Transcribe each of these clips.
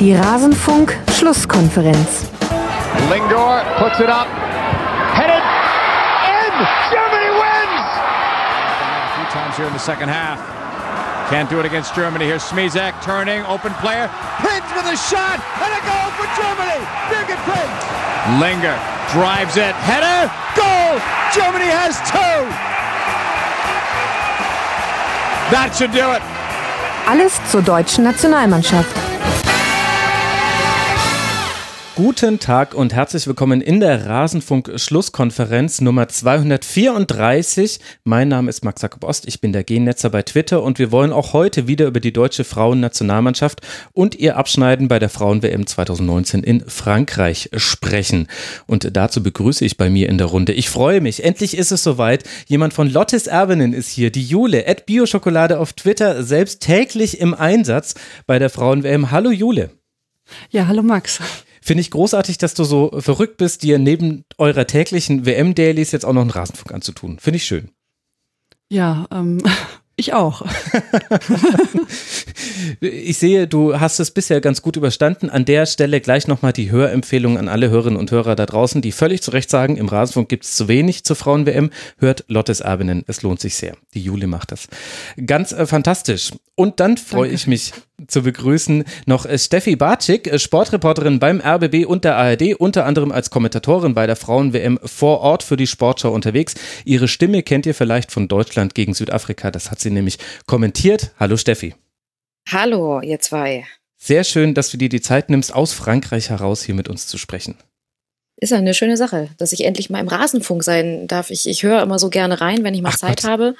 Die Rasenfunk-Schlusskonferenz. Lingor puts it up. Headed in. Germany wins. A few times here in the second half. Can't do it against Germany. Here's Smizek turning, open player. Prince with a shot and a goal for Germany. Birgit Prince. Linger drives it. Header. Goal. Germany has two. That should do it. Alles zur deutschen Nationalmannschaft. Guten Tag und herzlich willkommen in der Rasenfunk-Schlusskonferenz Nummer 234. Mein Name ist Max Jakob Ost, ich bin der Gennetzer bei Twitter und wir wollen auch heute wieder über die deutsche Frauennationalmannschaft und ihr Abschneiden bei der Frauen-WM 2019 in Frankreich sprechen. Und dazu begrüße ich bei mir in der Runde. Ich freue mich, endlich ist es soweit. Jemand von Lottes Erbinnen ist hier, die Jule, at Bioschokolade auf Twitter, selbst täglich im Einsatz bei der Frauen-WM. Hallo Jule. Ja, hallo Max. Finde ich großartig, dass du so verrückt bist, dir neben eurer täglichen WM-Dailies jetzt auch noch einen Rasenfunk anzutun. Finde ich schön. Ja, ähm, ich auch. ich sehe, du hast es bisher ganz gut überstanden. An der Stelle gleich nochmal die Hörempfehlung an alle Hörerinnen und Hörer da draußen, die völlig zu Recht sagen, im Rasenfunk gibt es zu wenig zur Frauen-WM. Hört Lottes Erbinnen, es lohnt sich sehr. Die Juli macht das. Ganz äh, fantastisch. Und dann freue ich mich zu begrüßen noch äh, Steffi Bartschik, äh, Sportreporterin beim RBB und der ARD, unter anderem als Kommentatorin bei der Frauen-WM vor Ort für die Sportschau unterwegs. Ihre Stimme kennt ihr vielleicht von Deutschland gegen Südafrika. Das hat sie nämlich kommentiert. Hallo Steffi. Hallo, ihr zwei. Sehr schön, dass du dir die Zeit nimmst, aus Frankreich heraus hier mit uns zu sprechen. Ist ja eine schöne Sache, dass ich endlich mal im Rasenfunk sein darf. Ich, ich höre immer so gerne rein, wenn ich mal Ach Zeit Gott. habe.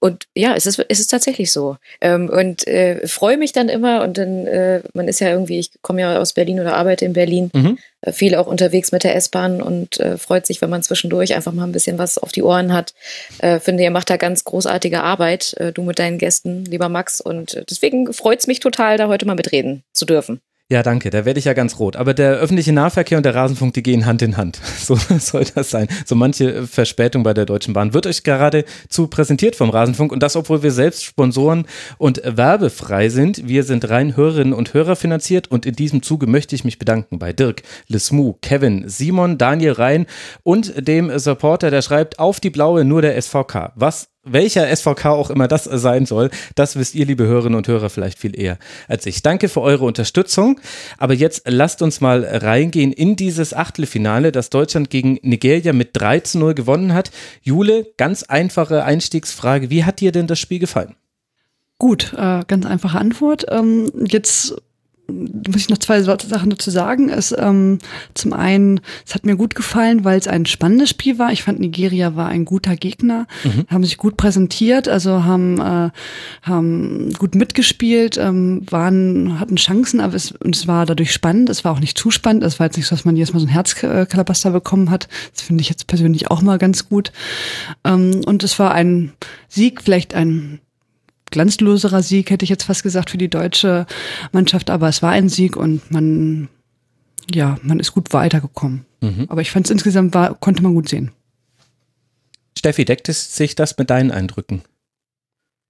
Und ja, es ist, es ist tatsächlich so. Ähm, und äh, freue mich dann immer und dann, äh, man ist ja irgendwie, ich komme ja aus Berlin oder arbeite in Berlin, mhm. äh, viel auch unterwegs mit der S-Bahn und äh, freut sich, wenn man zwischendurch einfach mal ein bisschen was auf die Ohren hat. Äh, finde, ihr macht da ganz großartige Arbeit, äh, du mit deinen Gästen, lieber Max. Und äh, deswegen freut es mich total, da heute mal mitreden zu dürfen. Ja, danke. Da werde ich ja ganz rot. Aber der öffentliche Nahverkehr und der Rasenfunk, die gehen Hand in Hand. So soll das sein. So manche Verspätung bei der Deutschen Bahn wird euch gerade zu präsentiert vom Rasenfunk und das, obwohl wir selbst Sponsoren und werbefrei sind. Wir sind rein Hörerinnen und Hörer finanziert und in diesem Zuge möchte ich mich bedanken bei Dirk, Lesmu, Kevin, Simon, Daniel Rhein und dem Supporter, der schreibt auf die blaue nur der SVK. Was welcher SVK auch immer das sein soll, das wisst ihr, liebe Hörerinnen und Hörer, vielleicht viel eher als ich. Danke für eure Unterstützung. Aber jetzt lasst uns mal reingehen in dieses Achtelfinale, das Deutschland gegen Nigeria mit 3 zu 0 gewonnen hat. Jule, ganz einfache Einstiegsfrage. Wie hat dir denn das Spiel gefallen? Gut, äh, ganz einfache Antwort. Ähm, jetzt muss ich noch zwei Sachen dazu sagen. Es, ähm, zum einen, es hat mir gut gefallen, weil es ein spannendes Spiel war. Ich fand, Nigeria war ein guter Gegner, mhm. haben sich gut präsentiert, also haben, äh, haben gut mitgespielt, ähm, waren, hatten Chancen, aber es, und es war dadurch spannend. Es war auch nicht zu spannend. Es war jetzt nicht so, dass man jedes Mal so ein Herzkalabaster bekommen hat. Das finde ich jetzt persönlich auch mal ganz gut. Ähm, und es war ein Sieg, vielleicht ein glanzloserer Sieg, hätte ich jetzt fast gesagt, für die deutsche Mannschaft, aber es war ein Sieg und man, ja, man ist gut weitergekommen. Mhm. Aber ich fand es insgesamt war, konnte man gut sehen. Steffi, deckt es sich das mit deinen Eindrücken?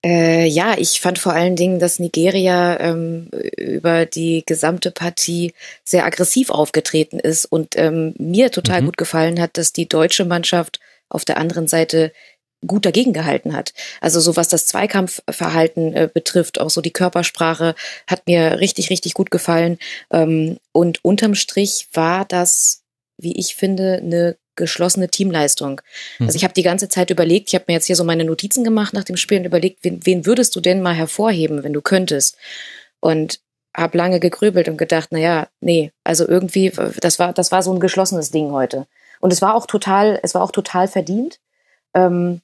Äh, ja, ich fand vor allen Dingen, dass Nigeria ähm, über die gesamte Partie sehr aggressiv aufgetreten ist und ähm, mir total mhm. gut gefallen hat, dass die deutsche Mannschaft auf der anderen Seite gut dagegen gehalten hat. Also so was das Zweikampfverhalten äh, betrifft, auch so die Körpersprache hat mir richtig, richtig gut gefallen. Ähm, und unterm Strich war das, wie ich finde, eine geschlossene Teamleistung. Hm. Also ich habe die ganze Zeit überlegt, ich habe mir jetzt hier so meine Notizen gemacht nach dem Spiel und überlegt, wen, wen würdest du denn mal hervorheben, wenn du könntest? Und habe lange gegrübelt und gedacht, na ja, nee, also irgendwie, das war, das war so ein geschlossenes Ding heute. Und es war auch total, es war auch total verdient. Ähm,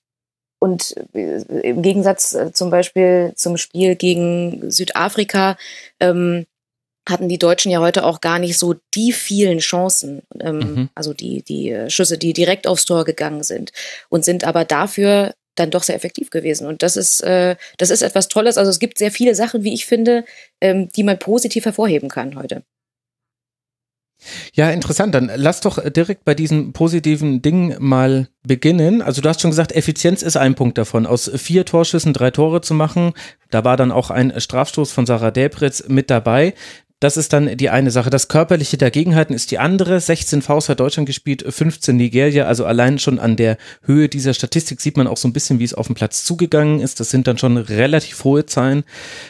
und äh, im Gegensatz äh, zum Beispiel zum Spiel gegen Südafrika ähm, hatten die Deutschen ja heute auch gar nicht so die vielen Chancen, ähm, mhm. also die, die äh, Schüsse, die direkt aufs Tor gegangen sind und sind aber dafür dann doch sehr effektiv gewesen. Und das ist, äh, das ist etwas Tolles. Also es gibt sehr viele Sachen, wie ich finde, ähm, die man positiv hervorheben kann heute. Ja, interessant. Dann lass doch direkt bei diesen positiven Dingen mal beginnen. Also du hast schon gesagt, Effizienz ist ein Punkt davon. Aus vier Torschüssen drei Tore zu machen, da war dann auch ein Strafstoß von Sarah Debritz mit dabei. Das ist dann die eine Sache. Das körperliche Dagegenhalten ist die andere. 16 Faust hat Deutschland gespielt, 15 Nigeria. Also allein schon an der Höhe dieser Statistik sieht man auch so ein bisschen, wie es auf dem Platz zugegangen ist. Das sind dann schon relativ hohe Zahlen,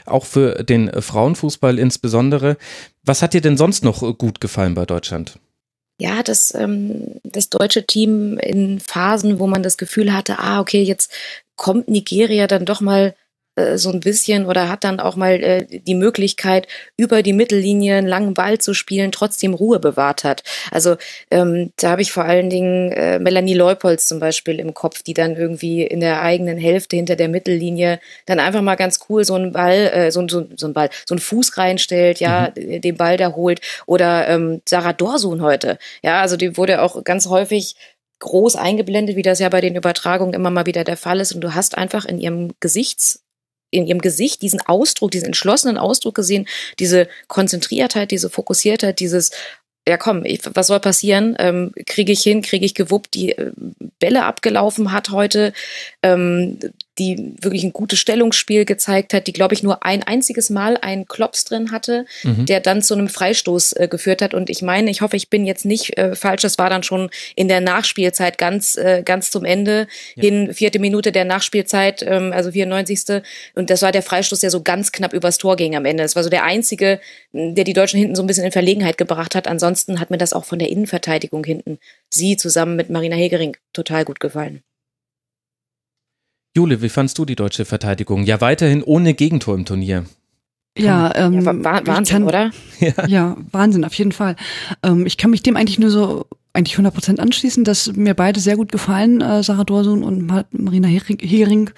auch für den Frauenfußball insbesondere. Was hat dir denn sonst noch gut gefallen bei Deutschland? ja, das, ähm, das deutsche Team in Phasen, wo man das Gefühl hatte, ah, okay, jetzt kommt Nigeria dann doch mal äh, so ein bisschen oder hat dann auch mal äh, die Möglichkeit, über die Mittellinie einen langen Ball zu spielen, trotzdem Ruhe bewahrt hat. Also ähm, da habe ich vor allen Dingen äh, Melanie Leupolz zum Beispiel im Kopf, die dann irgendwie in der eigenen Hälfte hinter der Mittellinie dann einfach mal ganz cool so einen Ball, äh, so, so, so einen Ball, so einen Fuß reinstellt, ja, mhm. den Ball da holt. Oder ähm, Sarah Dorsun heute. Ja, also die wurde auch ganz häufig groß eingeblendet, wie das ja bei den Übertragungen immer mal wieder der Fall ist. Und du hast einfach in ihrem Gesichts in ihrem Gesicht diesen Ausdruck, diesen entschlossenen Ausdruck gesehen, diese Konzentriertheit, diese Fokussiertheit, dieses ja komm, ich, was soll passieren? Ähm, kriege ich hin, kriege ich gewuppt, die äh, Bälle abgelaufen hat heute. Ähm, die wirklich ein gutes Stellungsspiel gezeigt hat, die, glaube ich, nur ein einziges Mal einen Klops drin hatte, mhm. der dann zu einem Freistoß äh, geführt hat. Und ich meine, ich hoffe, ich bin jetzt nicht äh, falsch, das war dann schon in der Nachspielzeit ganz, äh, ganz zum Ende ja. hin, vierte Minute der Nachspielzeit, ähm, also 94. Und das war der Freistoß, der so ganz knapp übers Tor ging am Ende. Das war so der einzige, der die Deutschen hinten so ein bisschen in Verlegenheit gebracht hat. Ansonsten hat mir das auch von der Innenverteidigung hinten, sie zusammen mit Marina Hegering, total gut gefallen. Jule, wie fandst du die deutsche Verteidigung? Ja, weiterhin ohne Gegentor im Turnier. Ja, ähm, ja, Wahnsinn, kann, oder? Ja. ja, Wahnsinn, auf jeden Fall. Ähm, ich kann mich dem eigentlich nur so eigentlich 100 Prozent anschließen, dass mir beide sehr gut gefallen, äh, Sarah Dorsun und Marina Hering.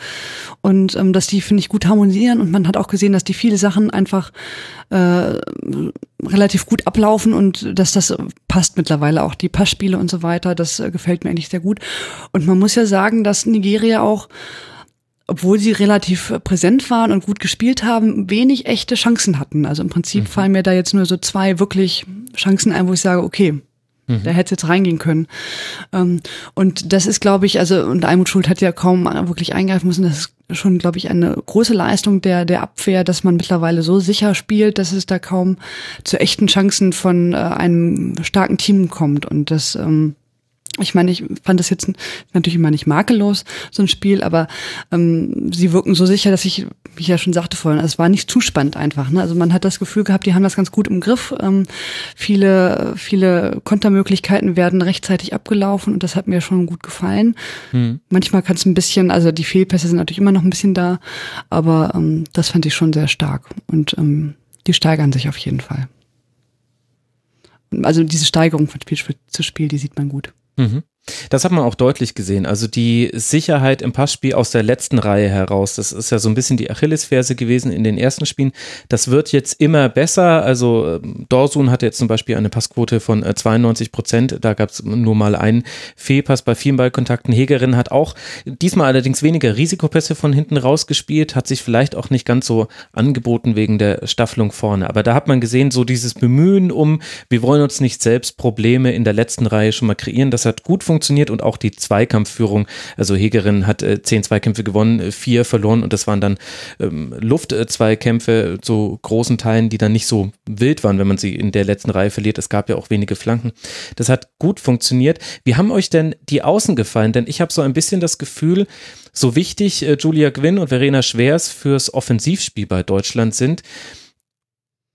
Und ähm, dass die, finde ich, gut harmonisieren. Und man hat auch gesehen, dass die viele Sachen einfach äh, relativ gut ablaufen und dass das passt mittlerweile auch. Die Passspiele und so weiter, das äh, gefällt mir eigentlich sehr gut. Und man muss ja sagen, dass Nigeria auch obwohl sie relativ präsent waren und gut gespielt haben, wenig echte Chancen hatten. Also im Prinzip mhm. fallen mir da jetzt nur so zwei wirklich Chancen ein, wo ich sage, okay, Mhm. Da hätte jetzt reingehen können. Ähm, und das ist, glaube ich, also, und Almut Schuld hat ja kaum wirklich eingreifen müssen. Das ist schon, glaube ich, eine große Leistung der, der Abwehr, dass man mittlerweile so sicher spielt, dass es da kaum zu echten Chancen von äh, einem starken Team kommt. Und das, ähm, ich meine, ich fand das jetzt natürlich immer nicht makellos, so ein Spiel, aber ähm, sie wirken so sicher, dass ich, wie ich ja schon sagte vorhin, also es war nicht zu spannend einfach. Ne? Also man hat das Gefühl gehabt, die haben das ganz gut im Griff. Ähm, viele, viele Kontermöglichkeiten werden rechtzeitig abgelaufen und das hat mir schon gut gefallen. Hm. Manchmal kann es ein bisschen, also die Fehlpässe sind natürlich immer noch ein bisschen da, aber ähm, das fand ich schon sehr stark und ähm, die steigern sich auf jeden Fall. Also diese Steigerung von Spiel zu Spiel, die sieht man gut. Mhm. Das hat man auch deutlich gesehen. Also die Sicherheit im Passspiel aus der letzten Reihe heraus, das ist ja so ein bisschen die Achillesferse gewesen in den ersten Spielen. Das wird jetzt immer besser. Also ähm, Dorsun hatte jetzt zum Beispiel eine Passquote von 92 äh, Prozent. Da gab es nur mal einen Fehlpass bei vielen Ballkontakten. Hegerin hat auch diesmal allerdings weniger Risikopässe von hinten rausgespielt, hat sich vielleicht auch nicht ganz so angeboten wegen der Staffelung vorne. Aber da hat man gesehen, so dieses Bemühen um, wir wollen uns nicht selbst Probleme in der letzten Reihe schon mal kreieren. Das hat gut funktioniert funktioniert und auch die Zweikampfführung. Also Hegerin hat äh, zehn Zweikämpfe gewonnen, vier verloren und das waren dann ähm, Luftzweikämpfe zu großen Teilen, die dann nicht so wild waren, wenn man sie in der letzten Reihe verliert. Es gab ja auch wenige Flanken. Das hat gut funktioniert. Wie haben euch denn die Außen gefallen? Denn ich habe so ein bisschen das Gefühl, so wichtig äh, Julia Gwynn und Verena Schwers fürs Offensivspiel bei Deutschland sind,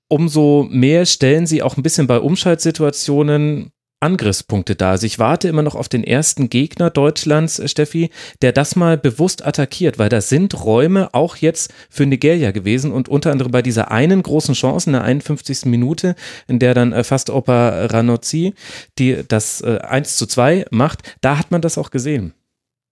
umso mehr stellen sie auch ein bisschen bei Umschaltsituationen Angriffspunkte da. Also ich warte immer noch auf den ersten Gegner Deutschlands, äh, Steffi, der das mal bewusst attackiert, weil da sind Räume auch jetzt für Nigeria gewesen und unter anderem bei dieser einen großen Chance in der 51. Minute, in der dann äh, fast Opa Ranozzi die das äh, 1 zu 2 macht, da hat man das auch gesehen.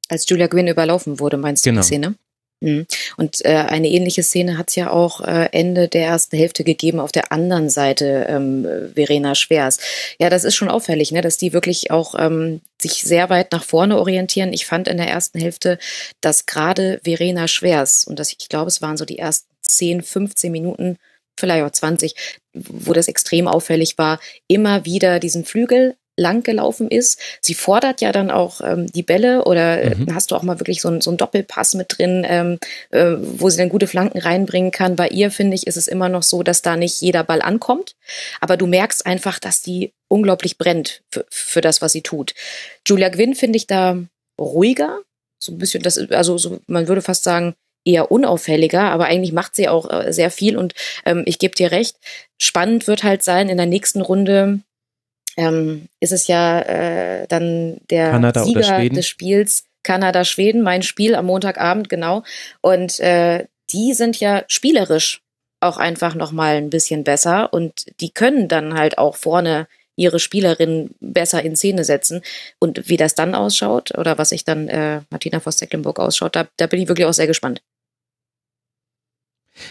Als Julia Gwynn überlaufen wurde, meinst du genau. die Szene? Mhm. Und äh, eine ähnliche Szene hat es ja auch äh, Ende der ersten Hälfte gegeben auf der anderen Seite ähm, Verena Schwers. Ja, das ist schon auffällig, ne, dass die wirklich auch ähm, sich sehr weit nach vorne orientieren. Ich fand in der ersten Hälfte, dass gerade Verena Schwers, und das, ich glaube, es waren so die ersten 10, 15 Minuten, vielleicht auch 20, wo das extrem auffällig war, immer wieder diesen Flügel lang gelaufen ist. Sie fordert ja dann auch ähm, die Bälle oder äh, mhm. hast du auch mal wirklich so, ein, so einen Doppelpass mit drin, ähm, äh, wo sie dann gute Flanken reinbringen kann. Bei ihr, finde ich, ist es immer noch so, dass da nicht jeder Ball ankommt. Aber du merkst einfach, dass die unglaublich brennt für, für das, was sie tut. Julia Gwynn finde ich da ruhiger, so ein bisschen, das, also so, man würde fast sagen, eher unauffälliger, aber eigentlich macht sie auch äh, sehr viel und ähm, ich gebe dir recht, spannend wird halt sein, in der nächsten Runde ähm, ist es ja äh, dann der Kanada Sieger des Spiels Kanada-Schweden, mein Spiel am Montagabend, genau. Und äh, die sind ja spielerisch auch einfach nochmal ein bisschen besser und die können dann halt auch vorne ihre Spielerinnen besser in Szene setzen. Und wie das dann ausschaut oder was sich dann äh, Martina Voss-Tecklenburg ausschaut, da, da bin ich wirklich auch sehr gespannt.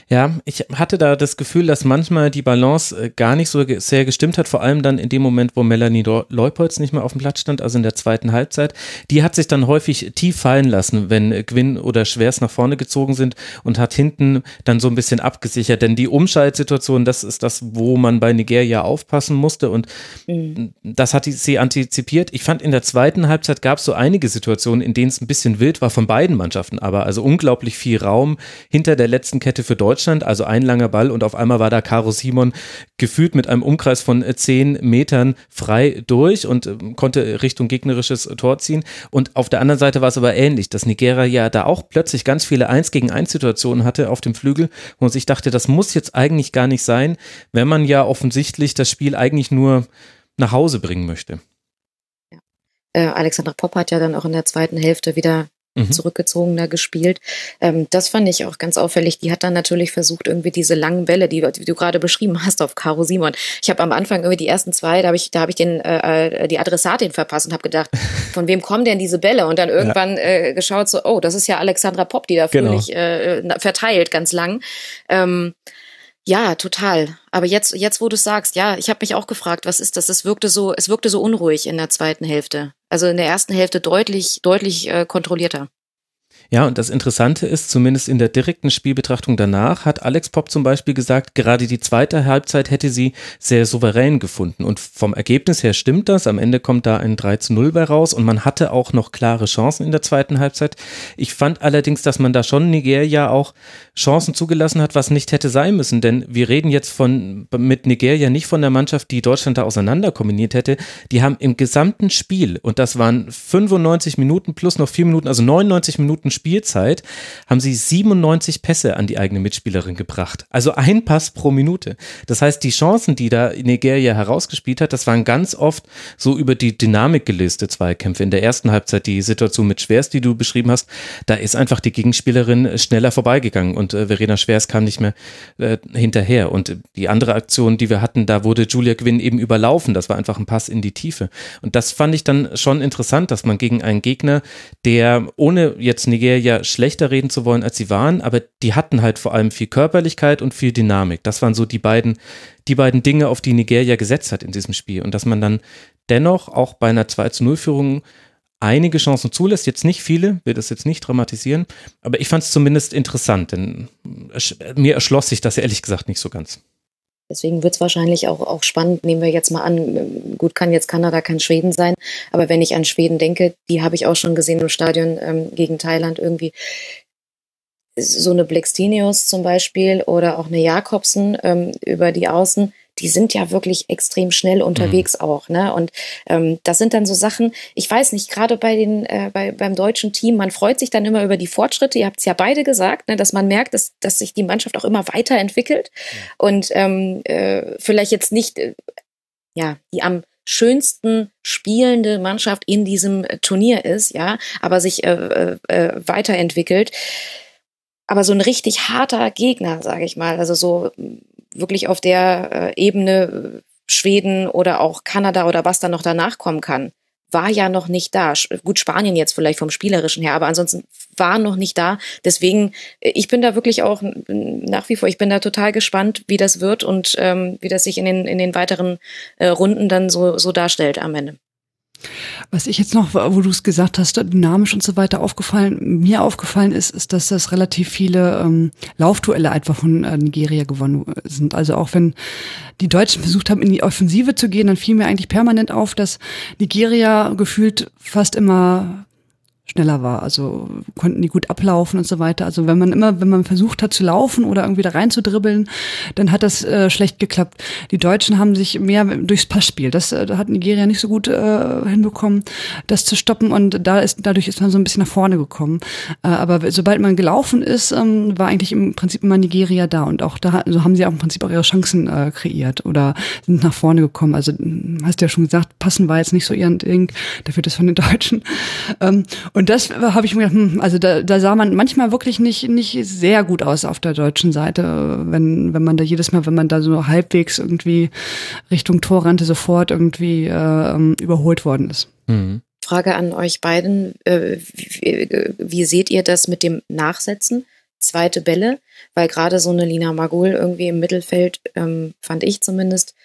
Ja, ich hatte da das Gefühl, dass manchmal die Balance äh, gar nicht so sehr gestimmt hat, vor allem dann in dem Moment, wo Melanie Leupolz nicht mehr auf dem Platz stand, also in der zweiten Halbzeit. Die hat sich dann häufig tief fallen lassen, wenn Gwyn oder Schwers nach vorne gezogen sind und hat hinten dann so ein bisschen abgesichert, denn die Umschaltsituation, das ist das, wo man bei Nigeria aufpassen musste und mhm. das hat sie antizipiert. Ich fand in der zweiten Halbzeit gab es so einige Situationen, in denen es ein bisschen wild war von beiden Mannschaften, aber also unglaublich viel Raum hinter der letzten Kette für Deutschland, also ein langer Ball und auf einmal war da Caro Simon gefühlt mit einem Umkreis von zehn Metern frei durch und äh, konnte Richtung gegnerisches Tor ziehen. Und auf der anderen Seite war es aber ähnlich, dass Nigeria ja da auch plötzlich ganz viele Eins gegen Eins Situationen hatte auf dem Flügel und ich dachte, das muss jetzt eigentlich gar nicht sein, wenn man ja offensichtlich das Spiel eigentlich nur nach Hause bringen möchte. Äh, Alexandra Popp hat ja dann auch in der zweiten Hälfte wieder mhm. zurückgezogener gespielt. Ähm, das fand ich auch ganz auffällig. Die hat dann natürlich versucht, irgendwie diese langen Bälle, die, die du gerade beschrieben hast, auf Caro Simon. Ich habe am Anfang irgendwie die ersten zwei, da habe ich, da habe ich den äh, äh die Adressatin verpasst und habe gedacht, von wem kommen denn diese Bälle? Und dann irgendwann ja. äh, geschaut, so, oh, das ist ja Alexandra Popp, die da genau. fröhlich äh, verteilt, ganz lang. Ähm, ja, total. Aber jetzt, jetzt, wo du sagst, ja, ich habe mich auch gefragt, was ist das? Es wirkte so, es wirkte so unruhig in der zweiten Hälfte. Also in der ersten Hälfte deutlich, deutlich äh, kontrollierter. Ja, und das Interessante ist, zumindest in der direkten Spielbetrachtung danach, hat Alex Pop zum Beispiel gesagt, gerade die zweite Halbzeit hätte sie sehr souverän gefunden. Und vom Ergebnis her stimmt das. Am Ende kommt da ein 3 zu 0 bei raus und man hatte auch noch klare Chancen in der zweiten Halbzeit. Ich fand allerdings, dass man da schon Nigeria auch Chancen zugelassen hat, was nicht hätte sein müssen. Denn wir reden jetzt von, mit Nigeria nicht von der Mannschaft, die Deutschland da auseinander kombiniert hätte. Die haben im gesamten Spiel, und das waren 95 Minuten plus noch vier Minuten, also 99 Minuten Spielzeit haben sie 97 Pässe an die eigene Mitspielerin gebracht. Also ein Pass pro Minute. Das heißt, die Chancen, die da Nigeria herausgespielt hat, das waren ganz oft so über die Dynamik gelöste Zweikämpfe. In der ersten Halbzeit die Situation mit Schwers, die du beschrieben hast, da ist einfach die Gegenspielerin schneller vorbeigegangen und äh, Verena Schwers kam nicht mehr äh, hinterher. Und die andere Aktion, die wir hatten, da wurde Julia Gwynn eben überlaufen. Das war einfach ein Pass in die Tiefe. Und das fand ich dann schon interessant, dass man gegen einen Gegner, der ohne jetzt Nigeria Nigeria schlechter reden zu wollen, als sie waren, aber die hatten halt vor allem viel Körperlichkeit und viel Dynamik. Das waren so die beiden, die beiden Dinge, auf die Nigeria gesetzt hat in diesem Spiel. Und dass man dann dennoch auch bei einer 2 zu 0 Führung einige Chancen zulässt, jetzt nicht viele, will das jetzt nicht dramatisieren, aber ich fand es zumindest interessant, denn mir erschloss sich das ehrlich gesagt nicht so ganz. Deswegen wird es wahrscheinlich auch, auch spannend, nehmen wir jetzt mal an, gut kann jetzt Kanada kein Schweden sein, aber wenn ich an Schweden denke, die habe ich auch schon gesehen im Stadion ähm, gegen Thailand irgendwie. So eine Blextinius zum Beispiel oder auch eine Jakobsen ähm, über die Außen, die sind ja wirklich extrem schnell unterwegs mhm. auch. Ne? Und ähm, das sind dann so Sachen, ich weiß nicht, gerade bei den, äh, bei, beim deutschen Team, man freut sich dann immer über die Fortschritte. Ihr habt es ja beide gesagt, ne, dass man merkt, dass, dass sich die Mannschaft auch immer weiterentwickelt ja. und ähm, äh, vielleicht jetzt nicht äh, ja, die am schönsten spielende Mannschaft in diesem Turnier ist, ja, aber sich äh, äh, äh weiterentwickelt. Aber so ein richtig harter Gegner, sage ich mal, also so wirklich auf der äh, Ebene äh, Schweden oder auch Kanada oder was dann noch danach kommen kann, war ja noch nicht da. Gut, Spanien jetzt vielleicht vom Spielerischen her, aber ansonsten war noch nicht da. Deswegen, äh, ich bin da wirklich auch nach wie vor, ich bin da total gespannt, wie das wird und ähm, wie das sich in den, in den weiteren äh, Runden dann so, so darstellt am Ende. Was ich jetzt noch, wo du es gesagt hast, dynamisch und so weiter aufgefallen, mir aufgefallen ist, ist, dass das relativ viele ähm, Laufduelle einfach von äh, Nigeria gewonnen sind. Also auch wenn die Deutschen versucht haben, in die Offensive zu gehen, dann fiel mir eigentlich permanent auf, dass Nigeria gefühlt fast immer schneller war. Also konnten die gut ablaufen und so weiter. Also wenn man immer, wenn man versucht hat zu laufen oder irgendwie da rein zu dribbeln, dann hat das äh, schlecht geklappt. Die Deutschen haben sich mehr durchs Passspiel. Das äh, hat Nigeria nicht so gut äh, hinbekommen, das zu stoppen und da ist dadurch ist man so ein bisschen nach vorne gekommen. Äh, aber sobald man gelaufen ist, ähm, war eigentlich im Prinzip immer Nigeria da und auch da so haben sie auch im Prinzip auch ihre Chancen äh, kreiert oder sind nach vorne gekommen. Also hast du ja schon gesagt, passen war jetzt nicht so ihr Ding, dafür das von den Deutschen. Ähm, und das habe ich mir gedacht, hm, also da, da sah man manchmal wirklich nicht, nicht sehr gut aus auf der deutschen Seite, wenn, wenn man da jedes Mal, wenn man da so halbwegs irgendwie Richtung Tor rannte, sofort irgendwie äh, überholt worden ist. Mhm. Frage an euch beiden. Äh, wie, wie, seht ihr das mit dem Nachsetzen? Zweite Bälle, weil gerade so eine Lina Magul irgendwie im Mittelfeld, ähm, fand ich zumindest,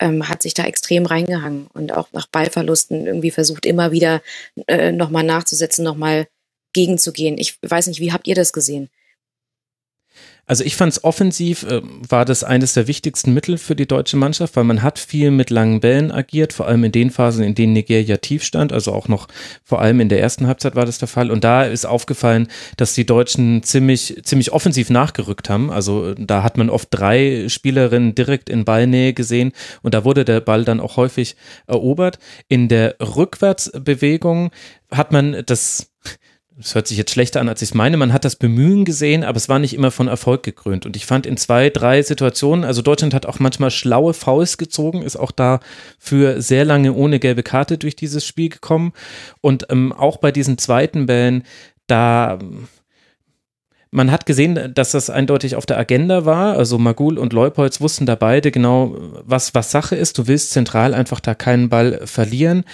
ähm, hat sich da extrem reingehangen und auch nach Ballverlusten irgendwie versucht, immer wieder äh, nochmal nachzusetzen, nochmal gegenzugehen. Ich weiß nicht, wie habt ihr das gesehen? Also ich fand es offensiv, äh, war das eines der wichtigsten Mittel für die deutsche Mannschaft, weil man hat viel mit langen Bällen agiert, vor allem in den Phasen, in denen Nigeria tief stand, also auch noch vor allem in der ersten Halbzeit war das der Fall. Und da ist aufgefallen, dass die Deutschen ziemlich, ziemlich offensiv nachgerückt haben. Also da hat man oft drei Spielerinnen direkt in Ballnähe gesehen und da wurde der Ball dann auch häufig erobert. In der Rückwärtsbewegung hat man das es hört sich jetzt schlechter an, als ich es meine, man hat das Bemühen gesehen, aber es war nicht immer von Erfolg gekrönt. Und ich fand in zwei, drei Situationen, also Deutschland hat auch manchmal schlaue Fouls gezogen, ist auch da für sehr lange ohne gelbe Karte durch dieses Spiel gekommen. Und ähm, auch bei diesen zweiten Bällen, da man hat gesehen, dass das eindeutig auf der Agenda war. Also Magul und Leupolz wussten da beide genau, was, was Sache ist. Du willst zentral einfach da keinen Ball verlieren.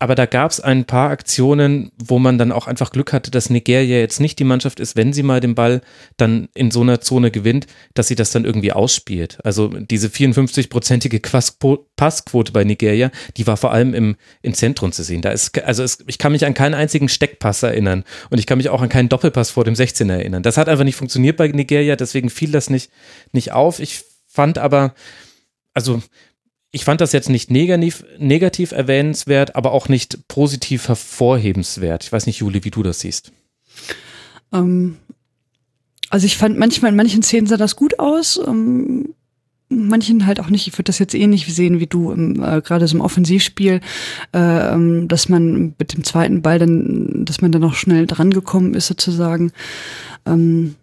Aber da gab es ein paar Aktionen, wo man dann auch einfach Glück hatte, dass Nigeria jetzt nicht die Mannschaft ist, wenn sie mal den Ball dann in so einer Zone gewinnt, dass sie das dann irgendwie ausspielt. Also diese 54-prozentige Passquote bei Nigeria, die war vor allem im, im Zentrum zu sehen. Da ist, also es, ich kann mich an keinen einzigen Steckpass erinnern und ich kann mich auch an keinen Doppelpass vor dem 16er erinnern. Das hat einfach nicht funktioniert bei Nigeria, deswegen fiel das nicht, nicht auf. Ich fand aber, also ich fand das jetzt nicht negativ, negativ erwähnenswert, aber auch nicht positiv hervorhebenswert. Ich weiß nicht, Juli, wie du das siehst. Ähm, also ich fand manchmal in manchen Szenen sah das gut aus, ähm, manchen halt auch nicht. Ich würde das jetzt ähnlich sehen wie du, äh, gerade so im Offensivspiel, äh, ähm, dass man mit dem zweiten Ball dann, dass man dann noch schnell drangekommen ist sozusagen. Ähm,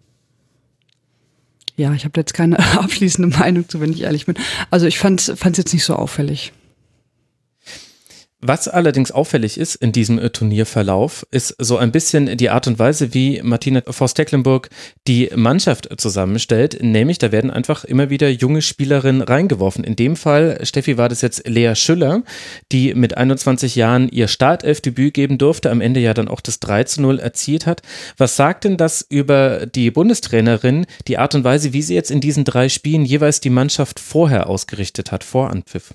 ja, ich habe jetzt keine abschließende Meinung zu, wenn ich ehrlich bin. Also ich fand es jetzt nicht so auffällig. Was allerdings auffällig ist in diesem äh, Turnierverlauf, ist so ein bisschen die Art und Weise, wie Martina Voss-Tecklenburg die Mannschaft zusammenstellt. Nämlich, da werden einfach immer wieder junge Spielerinnen reingeworfen. In dem Fall, Steffi, war das jetzt Lea Schüller, die mit 21 Jahren ihr Startelfdebüt geben durfte, am Ende ja dann auch das 3 zu 0 erzielt hat. Was sagt denn das über die Bundestrainerin, die Art und Weise, wie sie jetzt in diesen drei Spielen jeweils die Mannschaft vorher ausgerichtet hat, vor Anpfiff?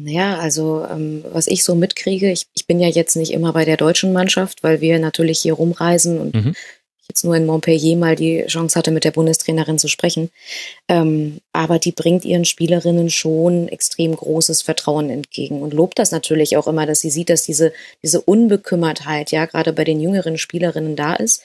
Naja, also ähm, was ich so mitkriege, ich, ich bin ja jetzt nicht immer bei der deutschen Mannschaft, weil wir natürlich hier rumreisen und mhm. ich jetzt nur in Montpellier mal die Chance hatte, mit der Bundestrainerin zu sprechen. Ähm, aber die bringt ihren Spielerinnen schon extrem großes Vertrauen entgegen und lobt das natürlich auch immer, dass sie sieht, dass diese, diese Unbekümmertheit ja gerade bei den jüngeren Spielerinnen da ist.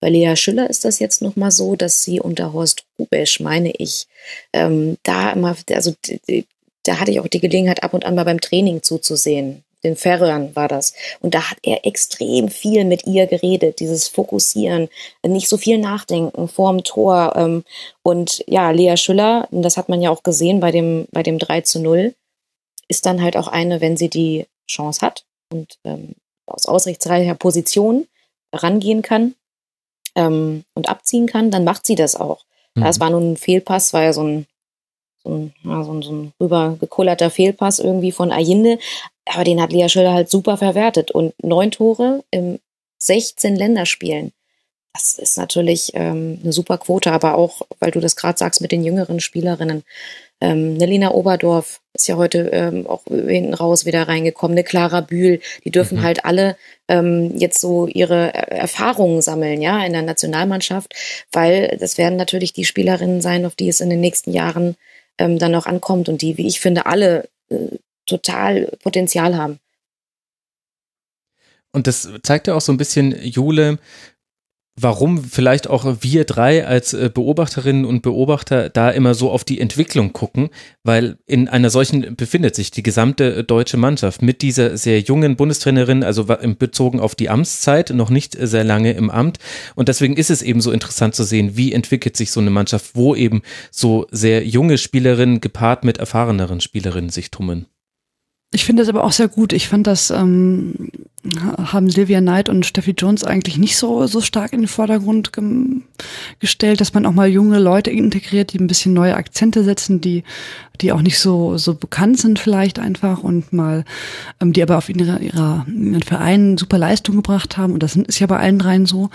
Bei Lea Schüller ist das jetzt nochmal so, dass sie unter Horst Rubesch, meine ich, ähm, da immer, also die, da hatte ich auch die Gelegenheit, ab und an mal beim Training zuzusehen. Den Ferrern war das. Und da hat er extrem viel mit ihr geredet, dieses Fokussieren, nicht so viel nachdenken vorm Tor. Ähm, und ja, Lea Schüller, das hat man ja auch gesehen bei dem, bei dem 3 zu 0, ist dann halt auch eine, wenn sie die Chance hat und ähm, aus ausrichtsreicher Position rangehen kann ähm, und abziehen kann, dann macht sie das auch. Mhm. Das war nun ein Fehlpass, war ja so ein so ein, ja, so ein, so ein rübergekullerter Fehlpass irgendwie von Ayinde. Aber den hat Lea Schüller halt super verwertet. Und neun Tore im 16 Länderspielen. das ist natürlich ähm, eine super Quote, aber auch, weil du das gerade sagst mit den jüngeren Spielerinnen. Ähm, Nelina Oberdorf ist ja heute ähm, auch hinten raus wieder reingekommen, eine Clara Bühl, die dürfen mhm. halt alle ähm, jetzt so ihre Erfahrungen sammeln, ja, in der Nationalmannschaft, weil das werden natürlich die Spielerinnen sein, auf die es in den nächsten Jahren ähm, dann noch ankommt und die, wie ich finde, alle äh, total Potenzial haben. Und das zeigt ja auch so ein bisschen, Jule, warum vielleicht auch wir drei als äh, Beobachterinnen und Beobachter da immer so auf die Entwicklung gucken, weil in einer solchen befindet sich die gesamte äh, deutsche Mannschaft mit dieser sehr jungen Bundestrainerin, also bezogen auf die Amtszeit, noch nicht äh, sehr lange im Amt. Und deswegen ist es eben so interessant zu sehen, wie entwickelt sich so eine Mannschaft, wo eben so sehr junge Spielerinnen gepaart mit erfahreneren Spielerinnen sich tummeln. Ich finde das aber auch sehr gut. Ich fand das ähm, haben Sylvia Knight und Steffi Jones eigentlich nicht so, so stark in den Vordergrund gestellt, dass man auch mal junge Leute integriert, die ein bisschen neue Akzente setzen, die, die auch nicht so, so bekannt sind vielleicht einfach und mal, ähm, die aber auf ihrer, ihrer, ihren Vereinen super Leistung gebracht haben. Und das ist ja bei allen dreien so.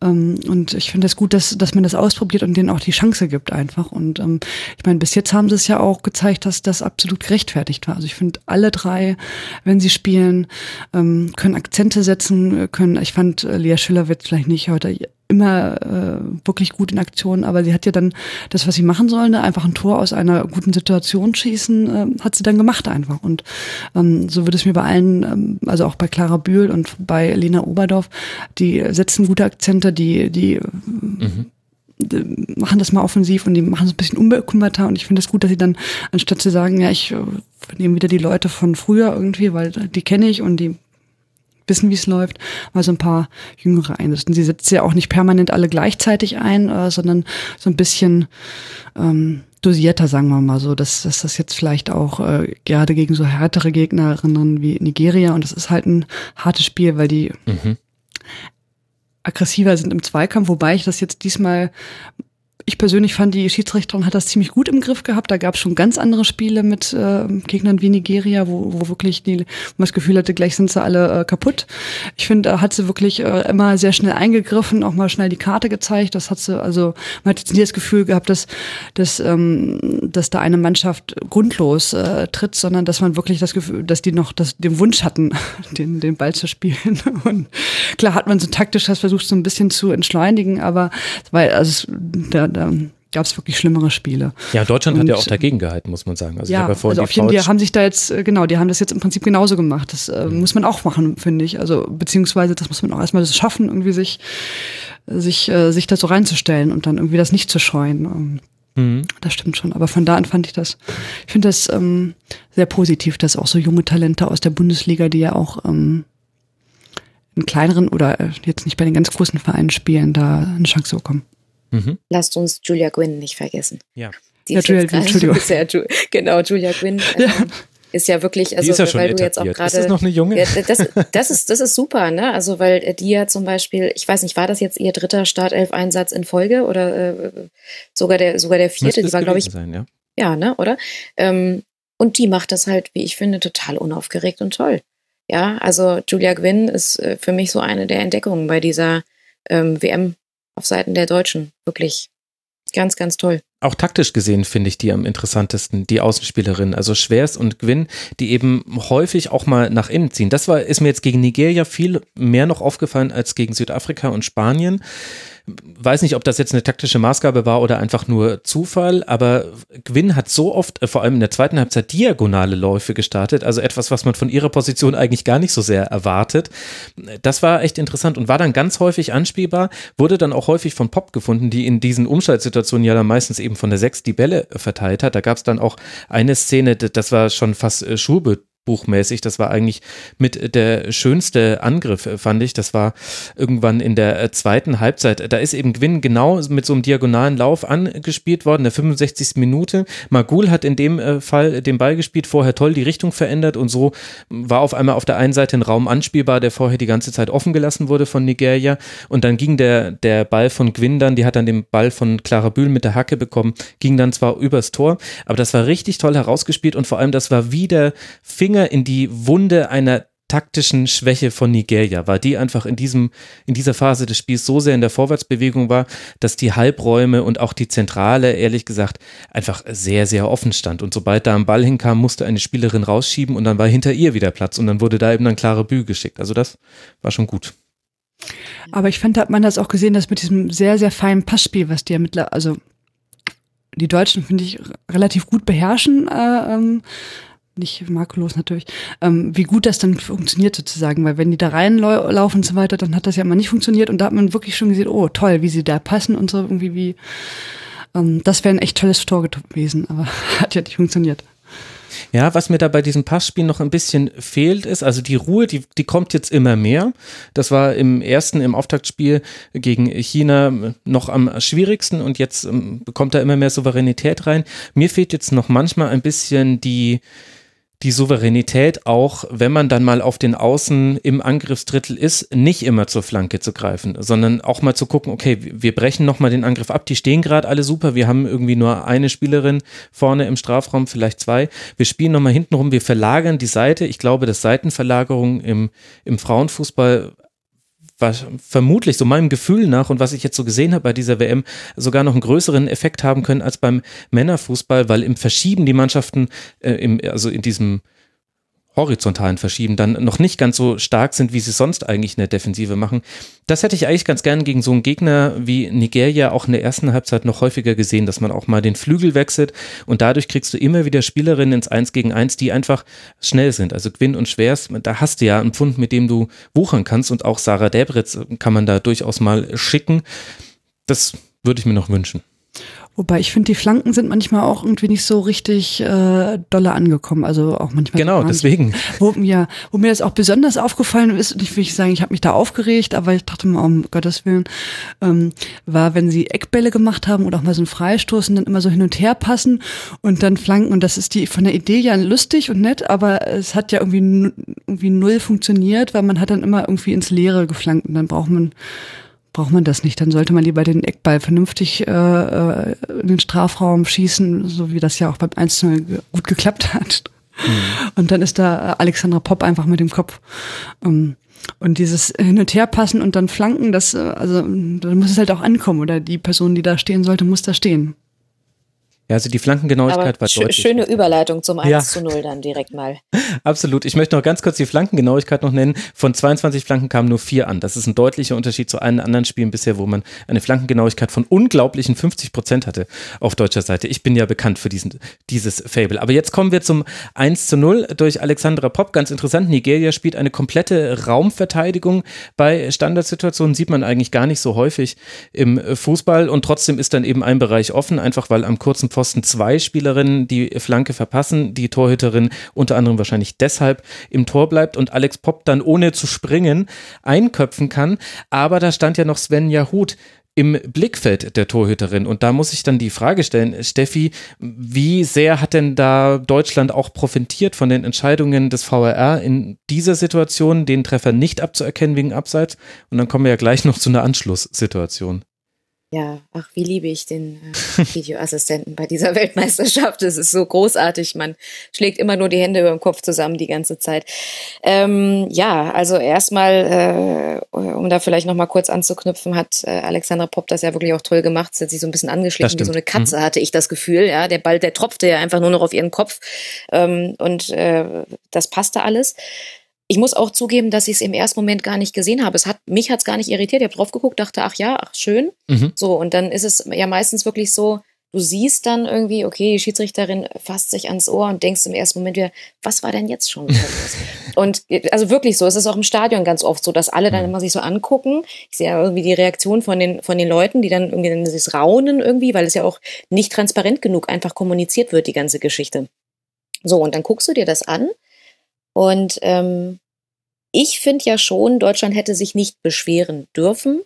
Ähm, und ich finde es das gut, dass, dass man das ausprobiert und denen auch die Chance gibt einfach. Und ähm, ich meine, bis jetzt haben sie es ja auch gezeigt, dass das absolut gerechtfertigt war. Also ich finde alle drei, wenn sie spielen, ähm, können Akzente setzen können. Ich fand äh, Lea Schiller wird vielleicht nicht heute immer äh, wirklich gut in Aktion, aber sie hat ja dann das, was sie machen soll, ne, einfach ein Tor aus einer guten Situation schießen, äh, hat sie dann gemacht einfach. Und ähm, so wird es mir bei allen, ähm, also auch bei Clara Bühl und bei Lena Oberdorf, die setzen gute Akzente, die, die mhm. machen das mal offensiv und die machen es ein bisschen unbekümmerter. Und ich finde es gut, dass sie dann, anstatt zu sagen, ja, ich äh, nehme wieder die Leute von früher irgendwie, weil die kenne ich und die wissen, wie es läuft, mal so ein paar Jüngere einsetzen. Sie setzt ja auch nicht permanent alle gleichzeitig ein, äh, sondern so ein bisschen ähm, dosierter, sagen wir mal so, dass, dass das jetzt vielleicht auch äh, gerade gegen so härtere Gegnerinnen wie Nigeria und das ist halt ein hartes Spiel, weil die mhm. aggressiver sind im Zweikampf, wobei ich das jetzt diesmal ich persönlich fand, die Schiedsrichterin hat das ziemlich gut im Griff gehabt. Da gab es schon ganz andere Spiele mit äh, Gegnern wie Nigeria, wo, wo wirklich die, wo man das Gefühl hatte, gleich sind sie alle äh, kaputt. Ich finde, da hat sie wirklich äh, immer sehr schnell eingegriffen, auch mal schnell die Karte gezeigt. Das hat sie, also man hat jetzt nie das Gefühl gehabt, dass, dass, ähm, dass da eine Mannschaft grundlos äh, tritt, sondern dass man wirklich das Gefühl, dass die noch das, den Wunsch hatten, den, den Ball zu spielen. Und klar hat man so taktisch das versucht, so ein bisschen zu entschleunigen, aber weil also da, da gab es wirklich schlimmere Spiele. Ja, Deutschland und, hat ja auch dagegen gehalten, muss man sagen. Also ja, also auf jeden Fall haben sich da jetzt, äh, genau, die haben das jetzt im Prinzip genauso gemacht. Das äh, mhm. muss man auch machen, finde ich. Also, beziehungsweise, das muss man auch erstmal schaffen, irgendwie sich, sich, äh, sich da so reinzustellen und dann irgendwie das nicht zu scheuen. Ähm, mhm. Das stimmt schon. Aber von da an fand ich das, ich finde das ähm, sehr positiv, dass auch so junge Talente aus der Bundesliga, die ja auch ähm, in kleineren oder äh, jetzt nicht bei den ganz großen Vereinen spielen, da eine Chance bekommen. Mhm. Lasst uns Julia Gwynn nicht vergessen. Ja. Die ja, ist Julia, Entschuldigung. Sehr, genau, Julia Gwynn. Ähm, ja. Ist ja wirklich, also ja weil etabliert. du jetzt auch gerade. Ist das noch eine junge? Ja, das, das, ist, das ist super, ne? Also weil die ja zum Beispiel, ich weiß nicht, war das jetzt ihr dritter Startelf-Einsatz in Folge oder äh, sogar der sogar der vierte? Müsste die war, glaube ich. Sein, ja. ja, ne, oder? Ähm, und die macht das halt, wie ich finde, total unaufgeregt und toll. Ja, also Julia Gwynn ist äh, für mich so eine der Entdeckungen bei dieser ähm, WM auf Seiten der Deutschen. Wirklich ganz, ganz toll. Auch taktisch gesehen finde ich die am interessantesten, die Außenspielerin. Also Schwers und Gwyn, die eben häufig auch mal nach innen ziehen. Das war, ist mir jetzt gegen Nigeria viel mehr noch aufgefallen als gegen Südafrika und Spanien weiß nicht, ob das jetzt eine taktische Maßgabe war oder einfach nur Zufall, aber Gwyn hat so oft, äh, vor allem in der zweiten Halbzeit, diagonale Läufe gestartet, also etwas, was man von ihrer Position eigentlich gar nicht so sehr erwartet. Das war echt interessant und war dann ganz häufig anspielbar, wurde dann auch häufig von Pop gefunden, die in diesen Umschaltsituationen ja dann meistens eben von der Sechs die Bälle verteilt hat. Da gab es dann auch eine Szene, das war schon fast äh, Schulbe buchmäßig. Das war eigentlich mit der schönste Angriff, fand ich. Das war irgendwann in der äh, zweiten Halbzeit. Da ist eben Gwyn genau mit so einem diagonalen Lauf angespielt worden, der 65. Minute. Magul hat in dem äh, Fall den Ball gespielt, vorher toll die Richtung verändert und so war auf einmal auf der einen Seite ein Raum anspielbar, der vorher die ganze Zeit offen gelassen wurde von Nigeria und dann ging der, der Ball von Gwyn dann, die hat dann den Ball von Clara Bühl mit der Hacke bekommen, ging dann zwar übers Tor, aber das war richtig toll herausgespielt und vor allem das war wieder Finger in die Wunde einer taktischen Schwäche von Nigeria, weil die einfach in diesem, in dieser Phase des Spiels so sehr in der Vorwärtsbewegung war, dass die Halbräume und auch die Zentrale, ehrlich gesagt, einfach sehr, sehr offen stand. Und sobald da ein Ball hinkam, musste eine Spielerin rausschieben und dann war hinter ihr wieder Platz und dann wurde da eben ein klarer Bü geschickt. Also das war schon gut. Aber ich fand, hat man das auch gesehen, dass mit diesem sehr, sehr feinen Passspiel, was die ja mittlerweile, also die Deutschen, finde ich, relativ gut beherrschen, äh, ähm, nicht makellos natürlich, ähm, wie gut das dann funktioniert sozusagen, weil wenn die da reinlaufen und so weiter, dann hat das ja immer nicht funktioniert und da hat man wirklich schon gesehen, oh toll, wie sie da passen und so irgendwie wie, ähm, das wäre ein echt tolles Tor gewesen, aber hat ja nicht funktioniert. Ja, was mir da bei diesem Passspiel noch ein bisschen fehlt, ist, also die Ruhe, die, die kommt jetzt immer mehr. Das war im ersten, im Auftaktspiel gegen China noch am schwierigsten und jetzt ähm, bekommt da immer mehr Souveränität rein. Mir fehlt jetzt noch manchmal ein bisschen die, die Souveränität auch, wenn man dann mal auf den Außen im Angriffsdrittel ist, nicht immer zur Flanke zu greifen, sondern auch mal zu gucken, okay, wir brechen nochmal den Angriff ab, die stehen gerade alle super, wir haben irgendwie nur eine Spielerin vorne im Strafraum, vielleicht zwei, wir spielen nochmal hinten rum, wir verlagern die Seite, ich glaube, dass Seitenverlagerung im, im Frauenfußball was vermutlich so meinem Gefühl nach und was ich jetzt so gesehen habe bei dieser WM sogar noch einen größeren Effekt haben können als beim Männerfußball, weil im Verschieben die Mannschaften, äh, im, also in diesem horizontalen Verschieben dann noch nicht ganz so stark sind, wie sie sonst eigentlich in der Defensive machen. Das hätte ich eigentlich ganz gern gegen so einen Gegner wie Nigeria auch in der ersten Halbzeit noch häufiger gesehen, dass man auch mal den Flügel wechselt und dadurch kriegst du immer wieder Spielerinnen ins Eins gegen Eins, die einfach schnell sind. Also Gwyn und Schwers, da hast du ja einen Pfund, mit dem du wuchern kannst und auch Sarah Debritz kann man da durchaus mal schicken. Das würde ich mir noch wünschen. Wobei ich finde, die Flanken sind manchmal auch irgendwie nicht so richtig äh, dolle angekommen. Also auch manchmal. Genau, deswegen. Wo, ja, wo mir das auch besonders aufgefallen ist, und ich will nicht sagen, ich habe mich da aufgeregt, aber ich dachte mal, um Gottes Willen, ähm, war, wenn sie Eckbälle gemacht haben oder auch mal so ein Freistoß und dann immer so hin und her passen und dann Flanken. Und das ist die von der Idee ja lustig und nett, aber es hat ja irgendwie, irgendwie null funktioniert, weil man hat dann immer irgendwie ins Leere geflankt und dann braucht man braucht man das nicht. Dann sollte man lieber den Eckball vernünftig äh, äh in den Strafraum schießen, so wie das ja auch beim 1 gut geklappt hat. Mhm. Und dann ist da Alexandra Popp einfach mit dem Kopf. Ähm, und dieses Hin- und Herpassen und dann Flanken, das, äh, also da muss es halt auch ankommen. Oder die Person, die da stehen sollte, muss da stehen. Ja, also die Flankengenauigkeit war deutlich. Schöne Überleitung zum 1 ja. zu 0 dann direkt mal. Absolut. Ich möchte noch ganz kurz die Flankengenauigkeit noch nennen. Von 22 Flanken kamen nur vier an. Das ist ein deutlicher Unterschied zu allen anderen Spielen bisher, wo man eine Flankengenauigkeit von unglaublichen 50 Prozent hatte auf deutscher Seite. Ich bin ja bekannt für diesen, dieses Fable. Aber jetzt kommen wir zum 1 zu 0 durch Alexandra Popp. Ganz interessant. Nigeria spielt eine komplette Raumverteidigung. Bei Standardsituationen sieht man eigentlich gar nicht so häufig im Fußball und trotzdem ist dann eben ein Bereich offen, einfach weil am kurzen Pfosten zwei Spielerinnen die Flanke verpassen, die Torhüterin unter anderem wahrscheinlich deshalb im Tor bleibt und Alex Popp dann ohne zu springen einköpfen kann. Aber da stand ja noch Svenja Huth im Blickfeld der Torhüterin. Und da muss ich dann die Frage stellen, Steffi, wie sehr hat denn da Deutschland auch profitiert von den Entscheidungen des VRR in dieser Situation, den Treffer nicht abzuerkennen wegen Abseits? Und dann kommen wir ja gleich noch zu einer Anschlusssituation. Ja, ach, wie liebe ich den äh, Videoassistenten bei dieser Weltmeisterschaft. Es ist so großartig. Man schlägt immer nur die Hände über dem Kopf zusammen die ganze Zeit. Ähm, ja, also erstmal, äh, um da vielleicht nochmal kurz anzuknüpfen, hat äh, Alexandra Popp das ja wirklich auch toll gemacht. Sie hat sich so ein bisschen angeschlichen wie so eine Katze, mhm. hatte ich das Gefühl. Ja, der Ball, der tropfte ja einfach nur noch auf ihren Kopf. Ähm, und äh, das passte alles. Ich muss auch zugeben, dass ich es im ersten Moment gar nicht gesehen habe. Es hat mich hat's gar nicht irritiert. Ich habe drauf geguckt, dachte, ach ja, ach schön. Mhm. So und dann ist es ja meistens wirklich so, du siehst dann irgendwie, okay, die Schiedsrichterin fasst sich ans Ohr und denkst im ersten Moment wieder, was war denn jetzt schon los? und also wirklich so, es ist auch im Stadion ganz oft so, dass alle dann mhm. immer sich so angucken. Ich sehe ja irgendwie die Reaktion von den, von den Leuten, die dann irgendwie dann sich raunen irgendwie, weil es ja auch nicht transparent genug einfach kommuniziert wird, die ganze Geschichte. So, und dann guckst du dir das an und ähm, ich finde ja schon, Deutschland hätte sich nicht beschweren dürfen.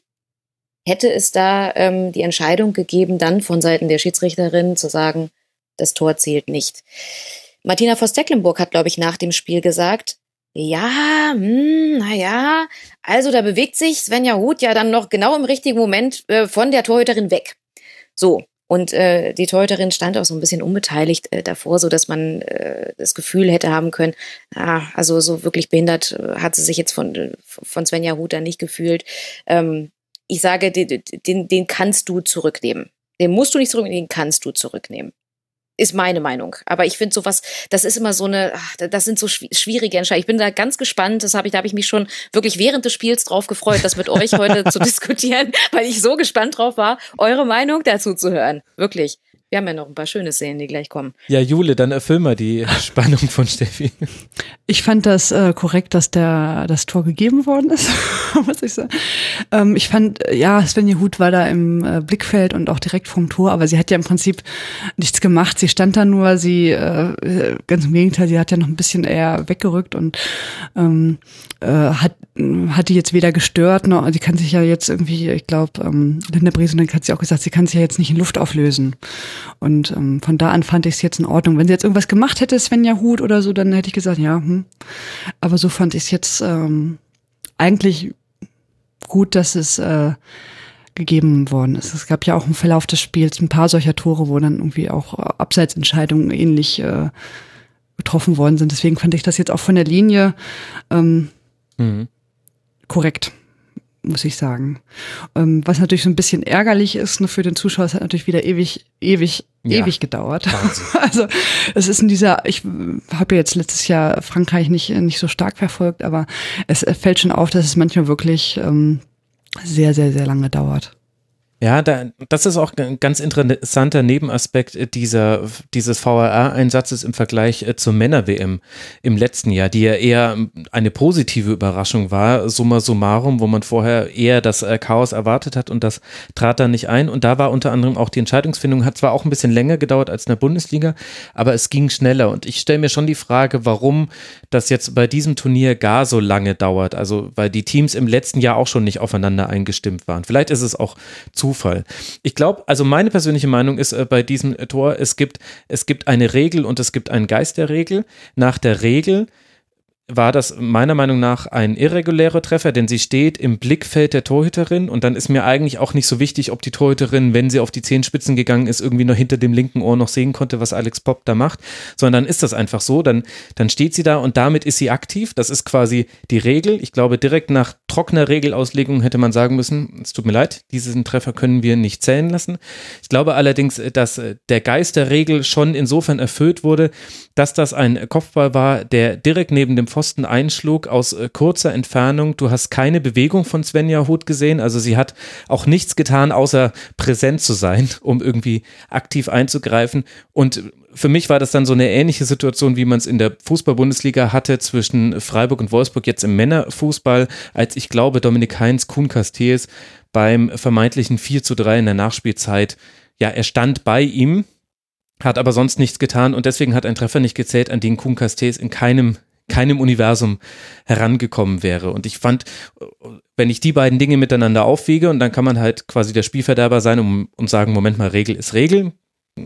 Hätte es da ähm, die Entscheidung gegeben, dann von Seiten der Schiedsrichterin zu sagen, das Tor zählt nicht. Martina Voss-Tecklenburg hat, glaube ich, nach dem Spiel gesagt, ja, hm, naja, also da bewegt sich Svenja Huth ja dann noch genau im richtigen Moment äh, von der Torhüterin weg. So, Und äh, die Torhüterin stand auch so ein bisschen unbeteiligt äh, davor, so dass man äh, das Gefühl hätte haben können, ah, also so wirklich behindert äh, hat sie sich jetzt von, von Svenja Huth nicht gefühlt. Ähm, ich sage, den, den, den kannst du zurücknehmen. Den musst du nicht zurücknehmen, den kannst du zurücknehmen. Ist meine Meinung. Aber ich finde sowas, das ist immer so eine, ach, das sind so schwierige Entscheidungen. Ich bin da ganz gespannt. Das habe ich, da habe ich mich schon wirklich während des Spiels drauf gefreut, das mit euch heute zu diskutieren, weil ich so gespannt drauf war, eure Meinung dazu zu hören. Wirklich. Wir haben ja noch ein paar schöne Szenen, die gleich kommen. Ja, Jule, dann erfüll mal die Spannung von Steffi. Ich fand das äh, korrekt, dass der das Tor gegeben worden ist, muss ich sagen. Ähm, ich fand, ja, Svenja Huth war da im äh, Blickfeld und auch direkt vom Tor, aber sie hat ja im Prinzip nichts gemacht. Sie stand da nur, sie, äh, ganz im Gegenteil, sie hat ja noch ein bisschen eher weggerückt und ähm, äh, hat, hat die jetzt weder gestört, noch, sie kann sich ja jetzt irgendwie, ich glaube, ähm, Linda Bresenek hat sie auch gesagt, sie kann sich ja jetzt nicht in Luft auflösen. Und ähm, von da an fand ich es jetzt in Ordnung. Wenn sie jetzt irgendwas gemacht hätte, Svenja Hut oder so, dann hätte ich gesagt, ja, hm. Aber so fand ich es jetzt ähm, eigentlich gut, dass es äh, gegeben worden ist. Es gab ja auch im Verlauf des Spiels ein paar solcher Tore, wo dann irgendwie auch äh, Abseitsentscheidungen ähnlich äh, getroffen worden sind. Deswegen fand ich das jetzt auch von der Linie ähm, mhm. Korrekt muss ich sagen. Ähm, was natürlich so ein bisschen ärgerlich ist nur für den Zuschauer, es hat natürlich wieder ewig, ewig, ja. ewig gedauert. also es ist in dieser, ich habe ja jetzt letztes Jahr Frankreich nicht, nicht so stark verfolgt, aber es fällt schon auf, dass es manchmal wirklich ähm, sehr, sehr, sehr lange dauert. Ja, da, das ist auch ein ganz interessanter Nebenaspekt dieser, dieses VRA-Einsatzes im Vergleich äh, zur Männer-WM im letzten Jahr, die ja eher eine positive Überraschung war, summa summarum, wo man vorher eher das äh, Chaos erwartet hat und das trat dann nicht ein. Und da war unter anderem auch die Entscheidungsfindung, hat zwar auch ein bisschen länger gedauert als in der Bundesliga, aber es ging schneller. Und ich stelle mir schon die Frage, warum das jetzt bei diesem Turnier gar so lange dauert. Also, weil die Teams im letzten Jahr auch schon nicht aufeinander eingestimmt waren. Vielleicht ist es auch zu Zufall. Ich glaube, also meine persönliche Meinung ist äh, bei diesem Tor, es gibt, es gibt eine Regel und es gibt einen Geist der Regel. Nach der Regel war das meiner Meinung nach ein irregulärer Treffer, denn sie steht im Blickfeld der Torhüterin und dann ist mir eigentlich auch nicht so wichtig, ob die Torhüterin, wenn sie auf die Zehenspitzen gegangen ist, irgendwie noch hinter dem linken Ohr noch sehen konnte, was Alex Popp da macht, sondern dann ist das einfach so, dann, dann steht sie da und damit ist sie aktiv. Das ist quasi die Regel. Ich glaube, direkt nach trockener Regelauslegung hätte man sagen müssen, es tut mir leid, diesen Treffer können wir nicht zählen lassen. Ich glaube allerdings, dass der Geist der Regel schon insofern erfüllt wurde, dass das ein Kopfball war, der direkt neben dem Pfosten einschlug aus äh, kurzer Entfernung. Du hast keine Bewegung von Svenja Huth gesehen. Also sie hat auch nichts getan, außer präsent zu sein, um irgendwie aktiv einzugreifen. Und für mich war das dann so eine ähnliche Situation, wie man es in der Fußball-Bundesliga hatte zwischen Freiburg und Wolfsburg jetzt im Männerfußball, als ich glaube, Dominik Heinz, Kuhn Castells beim vermeintlichen 4 zu 3 in der Nachspielzeit, ja, er stand bei ihm, hat aber sonst nichts getan und deswegen hat ein Treffer nicht gezählt, an den Kuhn Castells in keinem keinem Universum herangekommen wäre. Und ich fand, wenn ich die beiden Dinge miteinander aufwiege und dann kann man halt quasi der Spielverderber sein und, und sagen, Moment mal, Regel ist Regel,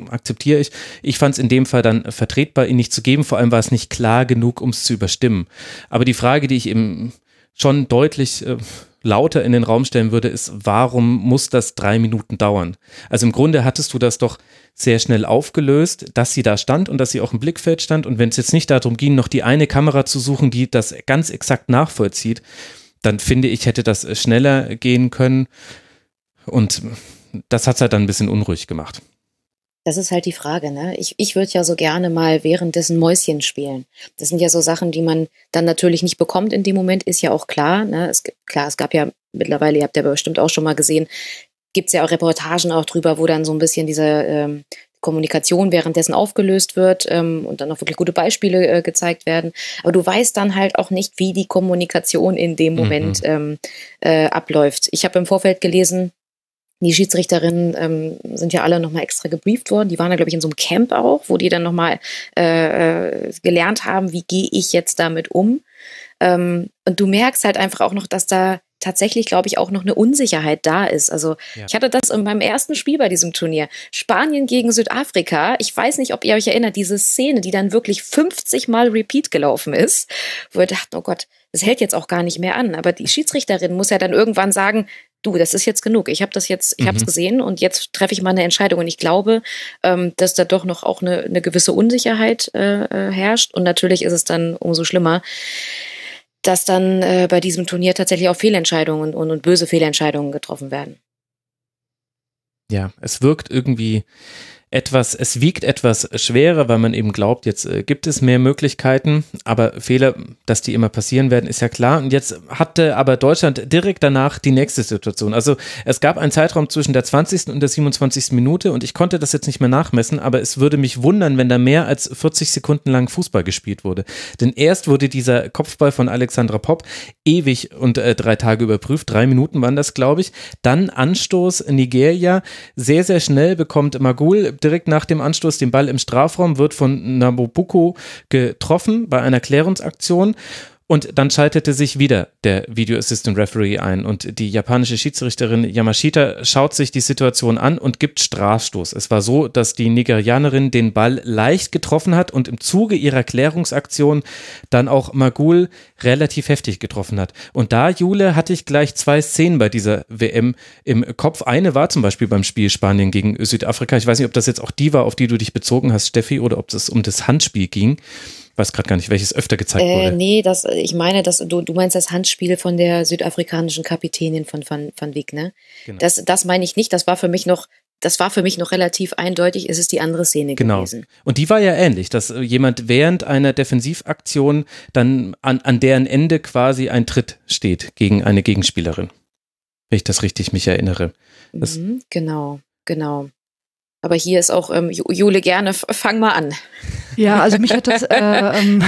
akzeptiere ich. Ich fand es in dem Fall dann vertretbar, ihn nicht zu geben. Vor allem war es nicht klar genug, um es zu überstimmen. Aber die Frage, die ich eben schon deutlich äh, lauter in den Raum stellen würde, ist, warum muss das drei Minuten dauern? Also im Grunde hattest du das doch sehr schnell aufgelöst, dass sie da stand und dass sie auch im Blickfeld stand. Und wenn es jetzt nicht darum ging, noch die eine Kamera zu suchen, die das ganz exakt nachvollzieht, dann finde ich, hätte das schneller gehen können. Und das hat es halt dann ein bisschen unruhig gemacht. Das ist halt die Frage, ne? Ich, ich würde ja so gerne mal währenddessen Mäuschen spielen. Das sind ja so Sachen, die man dann natürlich nicht bekommt in dem Moment, ist ja auch klar. Ne? Es, klar, es gab ja mittlerweile, ihr habt ja bestimmt auch schon mal gesehen, gibt es ja auch Reportagen auch drüber, wo dann so ein bisschen diese ähm, Kommunikation währenddessen aufgelöst wird ähm, und dann auch wirklich gute Beispiele äh, gezeigt werden. Aber du weißt dann halt auch nicht, wie die Kommunikation in dem mhm. Moment mhm. ähm, äh, abläuft. Ich habe im Vorfeld gelesen, die Schiedsrichterinnen ähm, sind ja alle nochmal extra gebrieft worden. Die waren da, glaube ich, in so einem Camp auch, wo die dann nochmal äh, äh, gelernt haben, wie gehe ich jetzt damit um. Ähm, und du merkst halt einfach auch noch, dass da tatsächlich, glaube ich, auch noch eine Unsicherheit da ist. Also ja. ich hatte das in meinem ersten Spiel bei diesem Turnier. Spanien gegen Südafrika. Ich weiß nicht, ob ihr euch erinnert, diese Szene, die dann wirklich 50 Mal Repeat gelaufen ist, wo wir dachten, oh Gott, das hält jetzt auch gar nicht mehr an. Aber die Schiedsrichterin muss ja dann irgendwann sagen, du, das ist jetzt genug. Ich habe das jetzt, ich mhm. habe es gesehen und jetzt treffe ich mal eine Entscheidung. Und ich glaube, ähm, dass da doch noch auch eine, eine gewisse Unsicherheit äh, äh, herrscht. Und natürlich ist es dann umso schlimmer, dass dann äh, bei diesem Turnier tatsächlich auch Fehlentscheidungen und, und böse Fehlentscheidungen getroffen werden. Ja, es wirkt irgendwie etwas, es wiegt etwas schwerer, weil man eben glaubt, jetzt äh, gibt es mehr Möglichkeiten, aber Fehler, dass die immer passieren werden, ist ja klar. Und jetzt hatte aber Deutschland direkt danach die nächste Situation. Also es gab einen Zeitraum zwischen der 20. und der 27. Minute und ich konnte das jetzt nicht mehr nachmessen, aber es würde mich wundern, wenn da mehr als 40 Sekunden lang Fußball gespielt wurde. Denn erst wurde dieser Kopfball von Alexandra Popp ewig und äh, drei Tage überprüft, drei Minuten waren das, glaube ich. Dann Anstoß Nigeria, sehr, sehr schnell bekommt Magul direkt nach dem Anstoß den Ball im Strafraum, wird von Nabobuko getroffen bei einer Klärungsaktion und dann schaltete sich wieder der Video Assistant Referee ein und die japanische Schiedsrichterin Yamashita schaut sich die Situation an und gibt Strafstoß. Es war so, dass die Nigerianerin den Ball leicht getroffen hat und im Zuge ihrer Klärungsaktion dann auch Magul relativ heftig getroffen hat. Und da, Jule, hatte ich gleich zwei Szenen bei dieser WM im Kopf. Eine war zum Beispiel beim Spiel Spanien gegen Südafrika. Ich weiß nicht, ob das jetzt auch die war, auf die du dich bezogen hast, Steffi, oder ob es um das Handspiel ging weiß gerade gar nicht, welches öfter gezeigt äh, wurde. Nee, das, ich meine, dass du, du meinst das Handspiel von der südafrikanischen Kapitänin von Van, Van Wiek, ne? Genau. Das, das meine ich nicht. Das war für mich noch das war für mich noch relativ eindeutig, es ist die andere Szene genau. gewesen. Und die war ja ähnlich, dass jemand während einer Defensivaktion dann an, an deren Ende quasi ein Tritt steht gegen eine Gegenspielerin. Wenn ich das richtig mich erinnere. Mhm, genau, genau. Aber hier ist auch ähm, Jule gerne, fang mal an. Ja, also mich hat das, äh, ähm,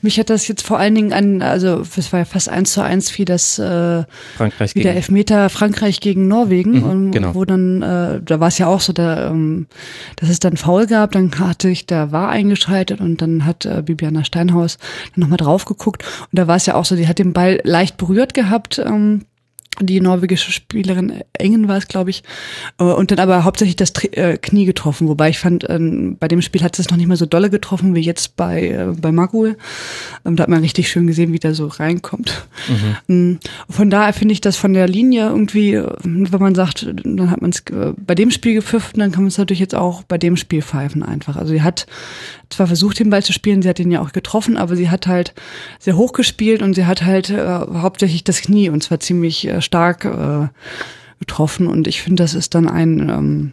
mich hat das jetzt vor allen Dingen an, also es war ja fast eins zu eins wie das äh, Frankreich wie der Elfmeter Frankreich gegen Norwegen, mhm, und, genau. wo dann, äh, da war es ja auch so, da, ähm, dass es dann faul gab, dann hatte ich, da war eingeschaltet und dann hat äh, Bibiana Steinhaus dann nochmal drauf geguckt und da war es ja auch so, die hat den Ball leicht berührt gehabt. Ähm, die norwegische Spielerin Engen war es, glaube ich, äh, und dann aber hauptsächlich das äh, Knie getroffen, wobei ich fand, ähm, bei dem Spiel hat es noch nicht mal so dolle getroffen wie jetzt bei, äh, bei Magul. Ähm, da hat man richtig schön gesehen, wie der so reinkommt. Mhm. Mm, von daher finde ich das von der Linie irgendwie, wenn man sagt, dann hat man es bei dem Spiel gepfiffen, dann kann man es natürlich jetzt auch bei dem Spiel pfeifen einfach. Also sie hat zwar versucht, den Ball zu spielen, sie hat ihn ja auch getroffen, aber sie hat halt sehr hoch gespielt und sie hat halt äh, hauptsächlich das Knie und zwar ziemlich äh, stark äh, getroffen. Und ich finde, das ist dann ein ähm,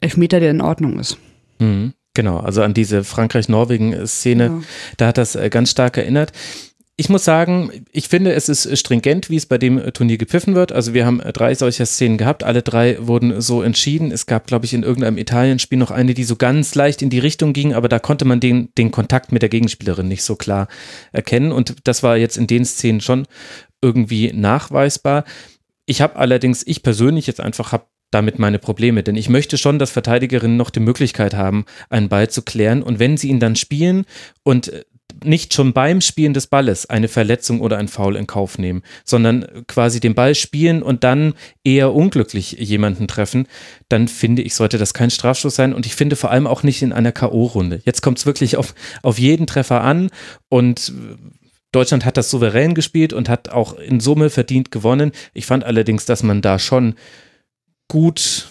Elfmeter, der in Ordnung ist. Mhm. Genau, also an diese Frankreich-Norwegen-Szene, ja. da hat das äh, ganz stark erinnert ich muss sagen, ich finde, es ist stringent, wie es bei dem Turnier gepfiffen wird. Also wir haben drei solcher Szenen gehabt. Alle drei wurden so entschieden. Es gab, glaube ich, in irgendeinem Italienspiel noch eine, die so ganz leicht in die Richtung ging, aber da konnte man den, den Kontakt mit der Gegenspielerin nicht so klar erkennen. Und das war jetzt in den Szenen schon irgendwie nachweisbar. Ich habe allerdings, ich persönlich jetzt einfach habe damit meine Probleme, denn ich möchte schon, dass Verteidigerinnen noch die Möglichkeit haben, einen Ball zu klären und wenn sie ihn dann spielen und nicht schon beim Spielen des Balles eine Verletzung oder ein Foul in Kauf nehmen, sondern quasi den Ball spielen und dann eher unglücklich jemanden treffen, dann finde ich, sollte das kein Strafstoß sein und ich finde vor allem auch nicht in einer K.O.-Runde. Jetzt kommt es wirklich auf, auf jeden Treffer an und Deutschland hat das souverän gespielt und hat auch in Summe verdient gewonnen. Ich fand allerdings, dass man da schon gut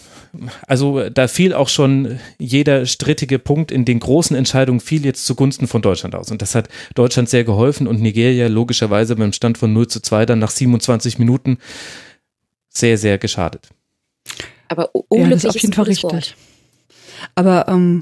also da fiel auch schon jeder strittige Punkt in den großen Entscheidungen fiel jetzt zugunsten von Deutschland aus. Und das hat Deutschland sehr geholfen und Nigeria logischerweise beim Stand von 0 zu 2 dann nach 27 Minuten sehr, sehr geschadet. Aber unglücklich ja, das ist auf jeden Fall richtig. Aber ähm,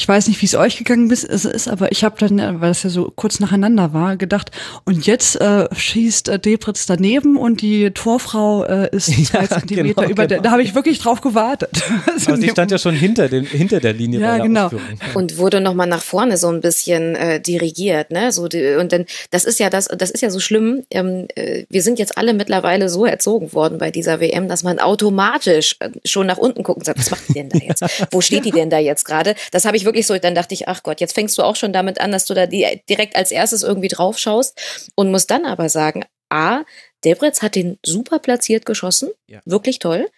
ich weiß nicht, wie es euch gegangen ist, ist aber ich habe dann, weil das ja so kurz nacheinander war, gedacht, und jetzt äh, schießt äh, Debritz daneben und die Torfrau äh, ist zwei ja, Zentimeter genau, über genau. der, da habe ich wirklich drauf gewartet. Also sie stand ja schon hinter, den, hinter der Linie. Ja, genau. Und wurde nochmal nach vorne so ein bisschen äh, dirigiert, ne? So die, und dann, das ist ja das, das ist ja so schlimm. Ähm, äh, wir sind jetzt alle mittlerweile so erzogen worden bei dieser WM, dass man automatisch äh, schon nach unten gucken sagt, was macht die denn da jetzt? Wo steht die denn da jetzt gerade? Das habe ich wirklich so, dann dachte ich, ach Gott, jetzt fängst du auch schon damit an, dass du da die, direkt als erstes irgendwie drauf schaust und musst dann aber sagen, A, Debretz hat den super platziert geschossen, ja. wirklich toll.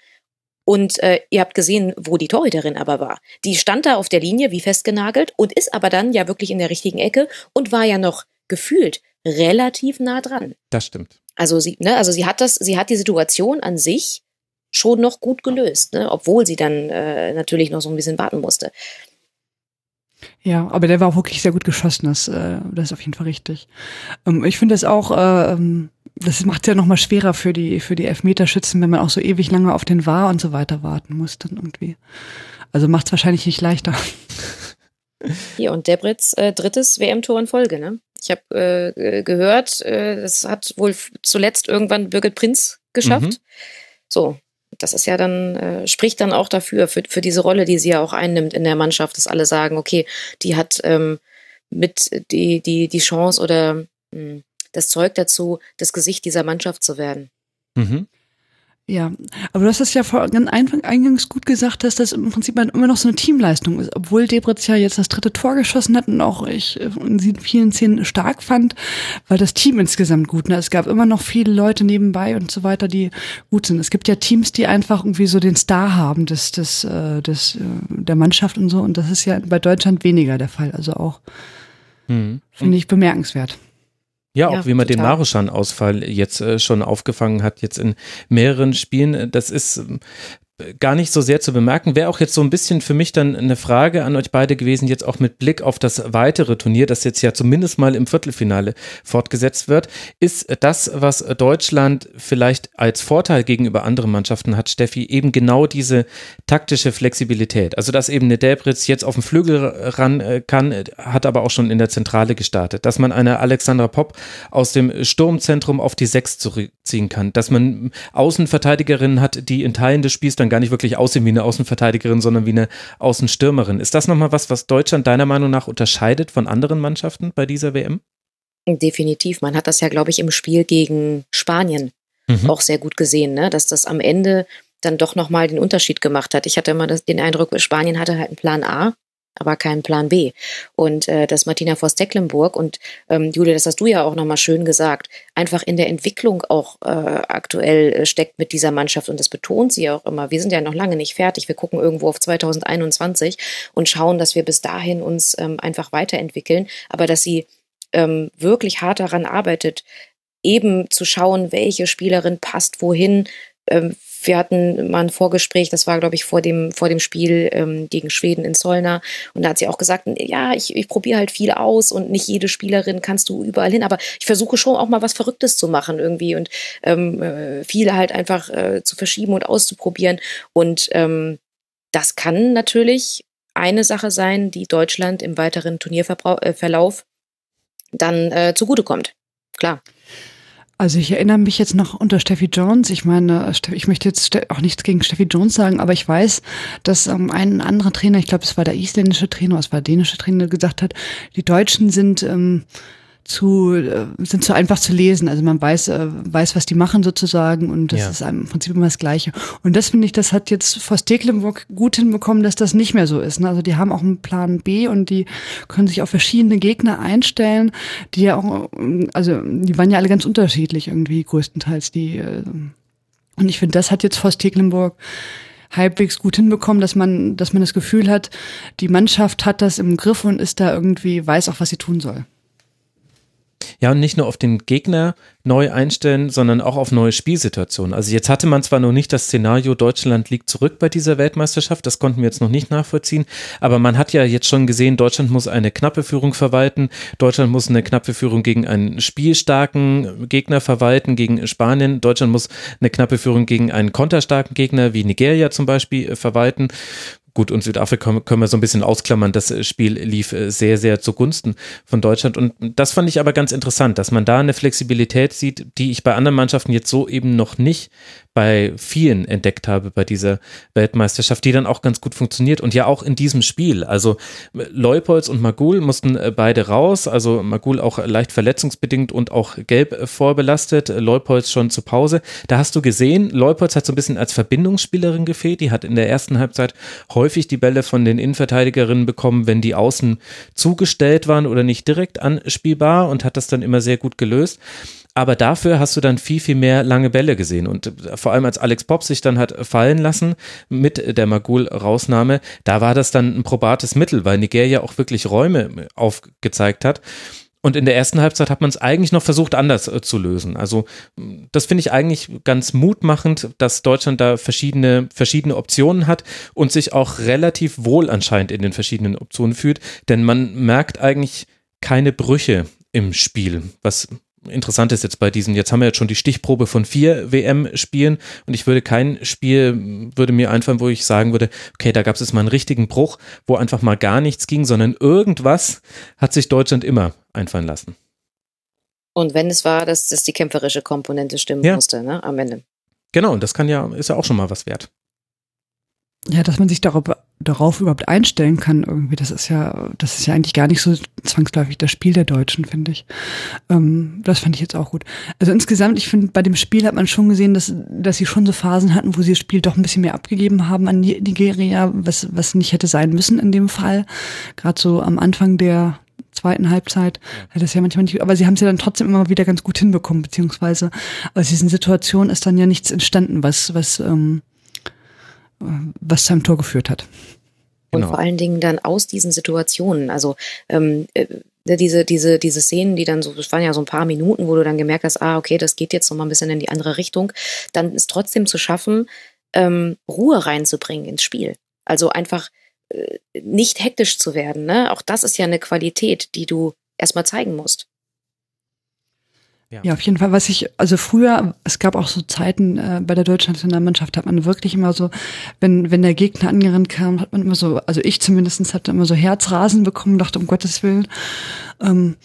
Und äh, ihr habt gesehen, wo die Torhüterin aber war. Die stand da auf der Linie wie festgenagelt und ist aber dann ja wirklich in der richtigen Ecke und war ja noch gefühlt relativ nah dran. Das stimmt. Also sie, ne, also sie hat das, sie hat die Situation an sich schon noch gut gelöst, ne? obwohl sie dann äh, natürlich noch so ein bisschen warten musste. Ja, aber der war auch wirklich sehr gut geschossen, das, äh, das ist auf jeden Fall richtig. Ähm, ich finde das auch, äh, ähm, das macht es ja nochmal schwerer für die, für die Elfmeterschützen, wenn man auch so ewig lange auf den War und so weiter warten muss dann irgendwie. Also macht es wahrscheinlich nicht leichter. Hier und Debritz äh, drittes WM-Tor in Folge, ne? Ich habe äh, gehört, äh, das hat wohl zuletzt irgendwann Birgit Prinz geschafft. Mhm. So, das ist ja dann, äh, spricht dann auch dafür, für, für diese Rolle, die sie ja auch einnimmt in der Mannschaft, dass alle sagen, okay, die hat ähm, mit die, die, die Chance oder mh, hm, das Zeug dazu, das Gesicht dieser Mannschaft zu werden. Mhm. Ja, aber du hast es ja vor ganz eingangs gut gesagt, dass das im Prinzip immer noch so eine Teamleistung ist, obwohl Debritz ja jetzt das dritte Tor geschossen hat und auch ich äh, in vielen Szenen stark fand, weil das Team insgesamt gut. Ne? Es gab immer noch viele Leute nebenbei und so weiter, die gut sind. Es gibt ja Teams, die einfach irgendwie so den Star haben des, des, äh, des, äh, der Mannschaft und so und das ist ja bei Deutschland weniger der Fall. Also auch mhm. finde ich bemerkenswert. Ja, auch ja, wie man total. den Maruschan-Ausfall jetzt äh, schon aufgefangen hat, jetzt in mehreren Spielen. Das ist gar nicht so sehr zu bemerken. Wäre auch jetzt so ein bisschen für mich dann eine Frage an euch beide gewesen, jetzt auch mit Blick auf das weitere Turnier, das jetzt ja zumindest mal im Viertelfinale fortgesetzt wird. Ist das, was Deutschland vielleicht als Vorteil gegenüber anderen Mannschaften hat, Steffi, eben genau diese taktische Flexibilität? Also, dass eben eine Debritz jetzt auf den Flügel ran äh, kann, hat aber auch schon in der Zentrale gestartet. Dass man eine Alexandra Popp aus dem Sturmzentrum auf die Sechs zurückziehen kann. Dass man Außenverteidigerinnen hat, die in Teilen des Spiels dann gar nicht wirklich aussehen wie eine Außenverteidigerin, sondern wie eine Außenstürmerin. Ist das nochmal was, was Deutschland deiner Meinung nach unterscheidet von anderen Mannschaften bei dieser WM? Definitiv. Man hat das ja, glaube ich, im Spiel gegen Spanien mhm. auch sehr gut gesehen, ne? dass das am Ende dann doch nochmal den Unterschied gemacht hat. Ich hatte immer das, den Eindruck, Spanien hatte halt einen Plan A aber keinen Plan B. Und äh, das Martina Voss-Tecklenburg und ähm, Julia, das hast du ja auch nochmal schön gesagt, einfach in der Entwicklung auch äh, aktuell äh, steckt mit dieser Mannschaft und das betont sie auch immer. Wir sind ja noch lange nicht fertig. Wir gucken irgendwo auf 2021 und schauen, dass wir bis dahin uns ähm, einfach weiterentwickeln, aber dass sie ähm, wirklich hart daran arbeitet, eben zu schauen, welche Spielerin passt wohin, ähm, wir hatten mal ein Vorgespräch, das war, glaube ich, vor dem, vor dem Spiel ähm, gegen Schweden in Zollner. Und da hat sie auch gesagt, ja, ich, ich probiere halt viel aus und nicht jede Spielerin kannst du überall hin, aber ich versuche schon auch mal was Verrücktes zu machen irgendwie und ähm, äh, viele halt einfach äh, zu verschieben und auszuprobieren. Und ähm, das kann natürlich eine Sache sein, die Deutschland im weiteren Turnierverlauf äh, dann äh, zugutekommt. Klar. Also ich erinnere mich jetzt noch unter Steffi Jones. Ich meine, ich möchte jetzt auch nichts gegen Steffi Jones sagen, aber ich weiß, dass ähm, ein anderer Trainer, ich glaube, es war der isländische Trainer, es war der dänische Trainer, gesagt hat, die Deutschen sind ähm, zu äh, sind zu einfach zu lesen. Also man weiß äh, weiß, was die machen sozusagen und das ja. ist im Prinzip immer das Gleiche. Und das finde ich, das hat jetzt vor Stecklenburg gut hinbekommen, dass das nicht mehr so ist. Ne? Also die haben auch einen Plan B und die können sich auf verschiedene Gegner einstellen, die ja auch, also die waren ja alle ganz unterschiedlich irgendwie größtenteils die. Äh, und ich finde, das hat jetzt vor Stecklenburg halbwegs gut hinbekommen, dass man, dass man das Gefühl hat, die Mannschaft hat das im Griff und ist da irgendwie, weiß auch, was sie tun soll. Ja, und nicht nur auf den Gegner neu einstellen, sondern auch auf neue Spielsituationen. Also jetzt hatte man zwar noch nicht das Szenario, Deutschland liegt zurück bei dieser Weltmeisterschaft, das konnten wir jetzt noch nicht nachvollziehen, aber man hat ja jetzt schon gesehen, Deutschland muss eine knappe Führung verwalten, Deutschland muss eine knappe Führung gegen einen spielstarken Gegner verwalten, gegen Spanien, Deutschland muss eine knappe Führung gegen einen konterstarken Gegner wie Nigeria zum Beispiel verwalten. Gut, und Südafrika können wir so ein bisschen ausklammern. Das Spiel lief äh, sehr, sehr zugunsten von Deutschland. Und das fand ich aber ganz interessant, dass man da eine Flexibilität sieht, die ich bei anderen Mannschaften jetzt so eben noch nicht bei vielen entdeckt habe bei dieser Weltmeisterschaft, die dann auch ganz gut funktioniert und ja auch in diesem Spiel. Also Leupolz und Magul mussten äh, beide raus, also Magul auch leicht verletzungsbedingt und auch gelb äh, vorbelastet, Leupolz schon zu Pause. Da hast du gesehen, Leupolz hat so ein bisschen als Verbindungsspielerin gefehlt, die hat in der ersten Halbzeit häufig die Bälle von den Innenverteidigerinnen bekommen, wenn die außen zugestellt waren oder nicht direkt anspielbar und hat das dann immer sehr gut gelöst. Aber dafür hast du dann viel, viel mehr lange Bälle gesehen. Und äh, vor allem als Alex Pop sich dann hat fallen lassen mit der Magul-Rausnahme, da war das dann ein probates Mittel, weil Nigeria auch wirklich Räume aufgezeigt hat. Und in der ersten Halbzeit hat man es eigentlich noch versucht, anders äh, zu lösen. Also das finde ich eigentlich ganz mutmachend, dass Deutschland da verschiedene, verschiedene Optionen hat und sich auch relativ wohl anscheinend in den verschiedenen Optionen fühlt. Denn man merkt eigentlich keine Brüche im Spiel, was interessant ist jetzt bei diesen, jetzt haben wir jetzt schon die Stichprobe von vier WM-Spielen und ich würde kein Spiel, würde mir einfallen, wo ich sagen würde, okay, da gab es jetzt mal einen richtigen Bruch, wo einfach mal gar nichts ging, sondern irgendwas hat sich Deutschland immer einfallen lassen. Und wenn es war, dass, dass die kämpferische Komponente stimmen ja. musste, ne, am Ende. Genau, und das kann ja, ist ja auch schon mal was wert. Ja, dass man sich darauf, darauf überhaupt einstellen kann, irgendwie, das ist ja, das ist ja eigentlich gar nicht so zwangsläufig das Spiel der Deutschen, finde ich. Ähm, das fand ich jetzt auch gut. Also insgesamt, ich finde, bei dem Spiel hat man schon gesehen, dass, dass sie schon so Phasen hatten, wo sie das Spiel doch ein bisschen mehr abgegeben haben an Nigeria, was, was nicht hätte sein müssen in dem Fall. Gerade so am Anfang der, zweiten Halbzeit. Das ist ja manchmal nicht, aber sie haben es ja dann trotzdem immer wieder ganz gut hinbekommen, beziehungsweise aus diesen Situationen ist dann ja nichts entstanden, was, was, ähm, was zu einem Tor geführt hat. Und genau. vor allen Dingen dann aus diesen Situationen, also ähm, äh, diese, diese, diese Szenen, die dann so, das waren ja so ein paar Minuten, wo du dann gemerkt hast, ah, okay, das geht jetzt noch mal ein bisschen in die andere Richtung, dann ist trotzdem zu schaffen, ähm, Ruhe reinzubringen ins Spiel. Also einfach äh, nicht hektisch zu werden. Ne? Auch das ist ja eine Qualität, die du erstmal zeigen musst. Ja. ja, auf jeden Fall. Was ich, also früher, es gab auch so Zeiten äh, bei der deutschen Nationalmannschaft, hat man wirklich immer so, wenn, wenn der Gegner angerannt kam, hat man immer so, also ich zumindestens hatte immer so Herzrasen bekommen, dachte, um Gottes Willen. Ähm,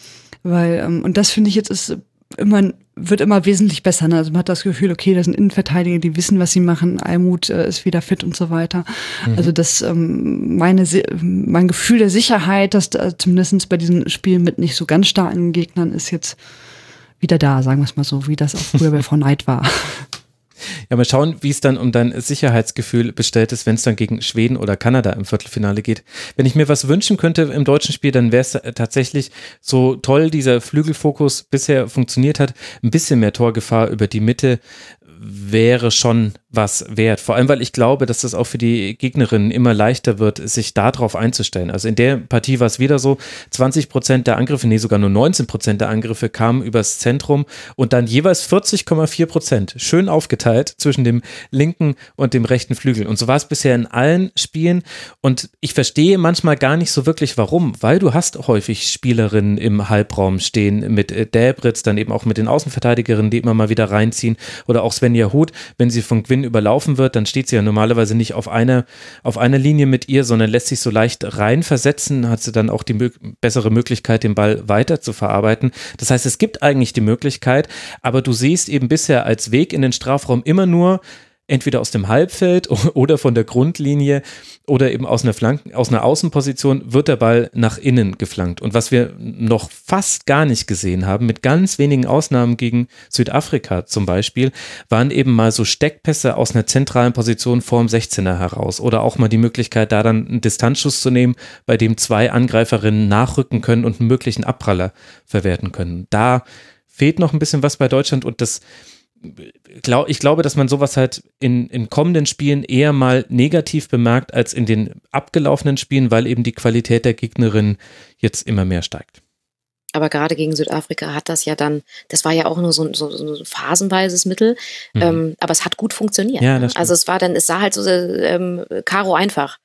weil, ähm, und das finde ich jetzt ist immer, wird immer wesentlich besser. Ne? Also man hat das Gefühl, okay, das sind Innenverteidiger, die wissen, was sie machen, Almut äh, ist wieder fit und so weiter. Mhm. Also das, ähm, meine, mein Gefühl der Sicherheit, dass da, zumindest bei diesen Spielen mit nicht so ganz starken Gegnern ist jetzt wieder da, sagen wir es mal so, wie das auch früher bei Frau Neid war. Ja, mal schauen, wie es dann um dein Sicherheitsgefühl bestellt ist, wenn es dann gegen Schweden oder Kanada im Viertelfinale geht. Wenn ich mir was wünschen könnte im deutschen Spiel, dann wäre es tatsächlich so toll, dieser Flügelfokus bisher funktioniert hat, ein bisschen mehr Torgefahr über die Mitte wäre schon was wert. Vor allem, weil ich glaube, dass das auch für die Gegnerinnen immer leichter wird, sich darauf einzustellen. Also in der Partie war es wieder so, 20 Prozent der Angriffe, nee, sogar nur 19 Prozent der Angriffe kamen übers Zentrum und dann jeweils 40,4 Prozent schön aufgeteilt zwischen dem linken und dem rechten Flügel. Und so war es bisher in allen Spielen und ich verstehe manchmal gar nicht so wirklich warum, weil du hast häufig Spielerinnen im Halbraum stehen mit äh, Däbritz, dann eben auch mit den Außenverteidigerinnen, die immer mal wieder reinziehen oder auch Svenja Huth, wenn sie von Gwyn überlaufen wird, dann steht sie ja normalerweise nicht auf einer, auf einer Linie mit ihr, sondern lässt sich so leicht reinversetzen, hat sie dann auch die mö bessere Möglichkeit, den Ball weiter zu verarbeiten. Das heißt, es gibt eigentlich die Möglichkeit, aber du siehst eben bisher als Weg in den Strafraum immer nur, entweder aus dem Halbfeld oder von der Grundlinie oder eben aus einer Flanken, aus einer Außenposition wird der Ball nach innen geflankt. Und was wir noch fast gar nicht gesehen haben, mit ganz wenigen Ausnahmen gegen Südafrika zum Beispiel, waren eben mal so Steckpässe aus einer zentralen Position vorm 16er heraus oder auch mal die Möglichkeit, da dann einen Distanzschuss zu nehmen, bei dem zwei Angreiferinnen nachrücken können und einen möglichen Abpraller verwerten können. Da fehlt noch ein bisschen was bei Deutschland und das glaub, ich glaube, dass man sowas halt in, in kommenden Spielen eher mal negativ bemerkt als in den abgelaufenen Spielen, weil eben die Qualität der Gegnerin jetzt immer mehr steigt. Aber gerade gegen Südafrika hat das ja dann, das war ja auch nur so, so, so ein phasenweises Mittel, mhm. ähm, aber es hat gut funktioniert. Ja, ne? Also es war dann, es sah halt so ähm, Karo einfach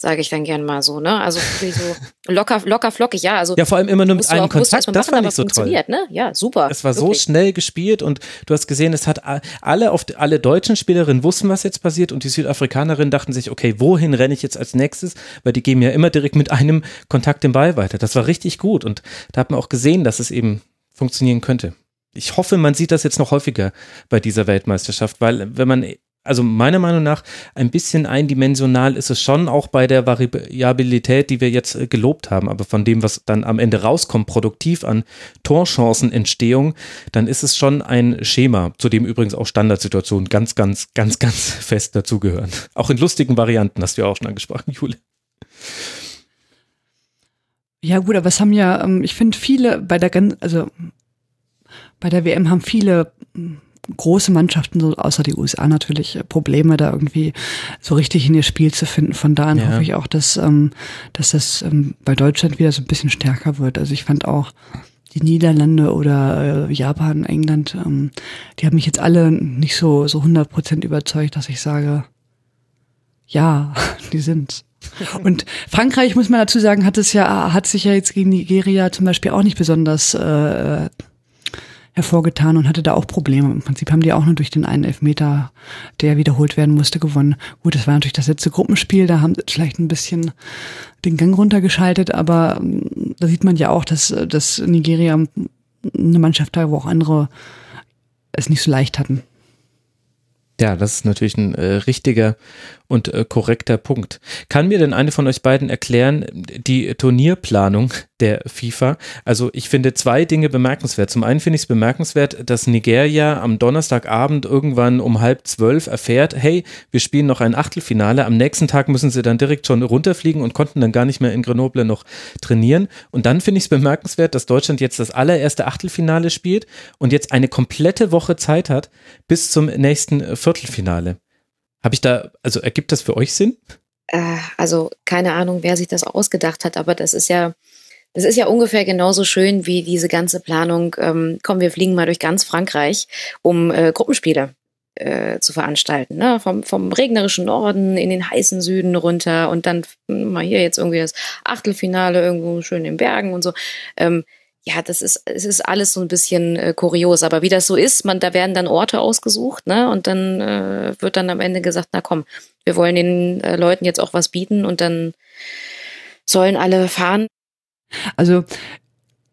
sage ich dann gern mal so, ne? Also so locker, locker flockig, ja. Also ja, vor allem immer nur mit einem Kontakt, das machen, fand ich so toll. Ne? Ja, super. Es war wirklich. so schnell gespielt und du hast gesehen, es hat alle auf alle deutschen Spielerinnen wussten, was jetzt passiert und die Südafrikanerinnen dachten sich, okay, wohin renne ich jetzt als nächstes? Weil die geben ja immer direkt mit einem Kontakt den Ball weiter. Das war richtig gut und da hat man auch gesehen, dass es eben funktionieren könnte ich hoffe, man sieht das jetzt noch häufiger bei dieser Weltmeisterschaft, weil wenn man also meiner Meinung nach ein bisschen eindimensional ist es schon auch bei der Variabilität, die wir jetzt äh, gelobt haben, aber von dem, was dann am Ende rauskommt, produktiv an Torchancenentstehung, dann ist es schon ein Schema, zu dem übrigens auch Standardsituationen ganz, ganz, ganz, ganz fest dazugehören. Auch in lustigen Varianten hast du ja auch schon angesprochen, Jule. Ja gut, aber es haben ja, ähm, ich finde viele bei der, also bei der WM haben viele große Mannschaften, so außer die USA natürlich, äh, Probleme, da irgendwie so richtig in ihr Spiel zu finden. Von da an ja. hoffe ich auch, dass, ähm, dass das ähm, bei Deutschland wieder so ein bisschen stärker wird. Also ich fand auch, die Niederlande oder äh, Japan, England, ähm, die haben mich jetzt alle nicht so so 100 Prozent überzeugt, dass ich sage, ja, die sind's. Und Frankreich, muss man dazu sagen, hat es ja, hat sich ja jetzt gegen Nigeria zum Beispiel auch nicht besonders äh, hervorgetan und hatte da auch Probleme. Im Prinzip haben die auch nur durch den einen Elfmeter, der wiederholt werden musste, gewonnen. Gut, das war natürlich das letzte Gruppenspiel, da haben sie vielleicht ein bisschen den Gang runtergeschaltet, aber ähm, da sieht man ja auch, dass, dass Nigeria eine Mannschaft da, wo auch andere es nicht so leicht hatten. Ja, das ist natürlich ein äh, richtiger und äh, korrekter Punkt. Kann mir denn eine von euch beiden erklären, die Turnierplanung der FIFA? Also ich finde zwei Dinge bemerkenswert. Zum einen finde ich es bemerkenswert, dass Nigeria am Donnerstagabend irgendwann um halb zwölf erfährt, hey, wir spielen noch ein Achtelfinale. Am nächsten Tag müssen sie dann direkt schon runterfliegen und konnten dann gar nicht mehr in Grenoble noch trainieren. Und dann finde ich es bemerkenswert, dass Deutschland jetzt das allererste Achtelfinale spielt und jetzt eine komplette Woche Zeit hat bis zum nächsten Viertelfinale. Habe ich da, also ergibt das für euch Sinn? Äh, also keine Ahnung, wer sich das ausgedacht hat, aber das ist ja, das ist ja ungefähr genauso schön wie diese ganze Planung. Ähm, komm, wir fliegen mal durch ganz Frankreich, um äh, Gruppenspiele äh, zu veranstalten. Ne? Vom, vom regnerischen Norden in den heißen Süden runter und dann mal hier jetzt irgendwie das Achtelfinale irgendwo schön in Bergen und so. Ähm, ja, das ist, es ist alles so ein bisschen äh, kurios. Aber wie das so ist, man, da werden dann Orte ausgesucht, ne? Und dann äh, wird dann am Ende gesagt, na komm, wir wollen den äh, Leuten jetzt auch was bieten und dann sollen alle fahren. Also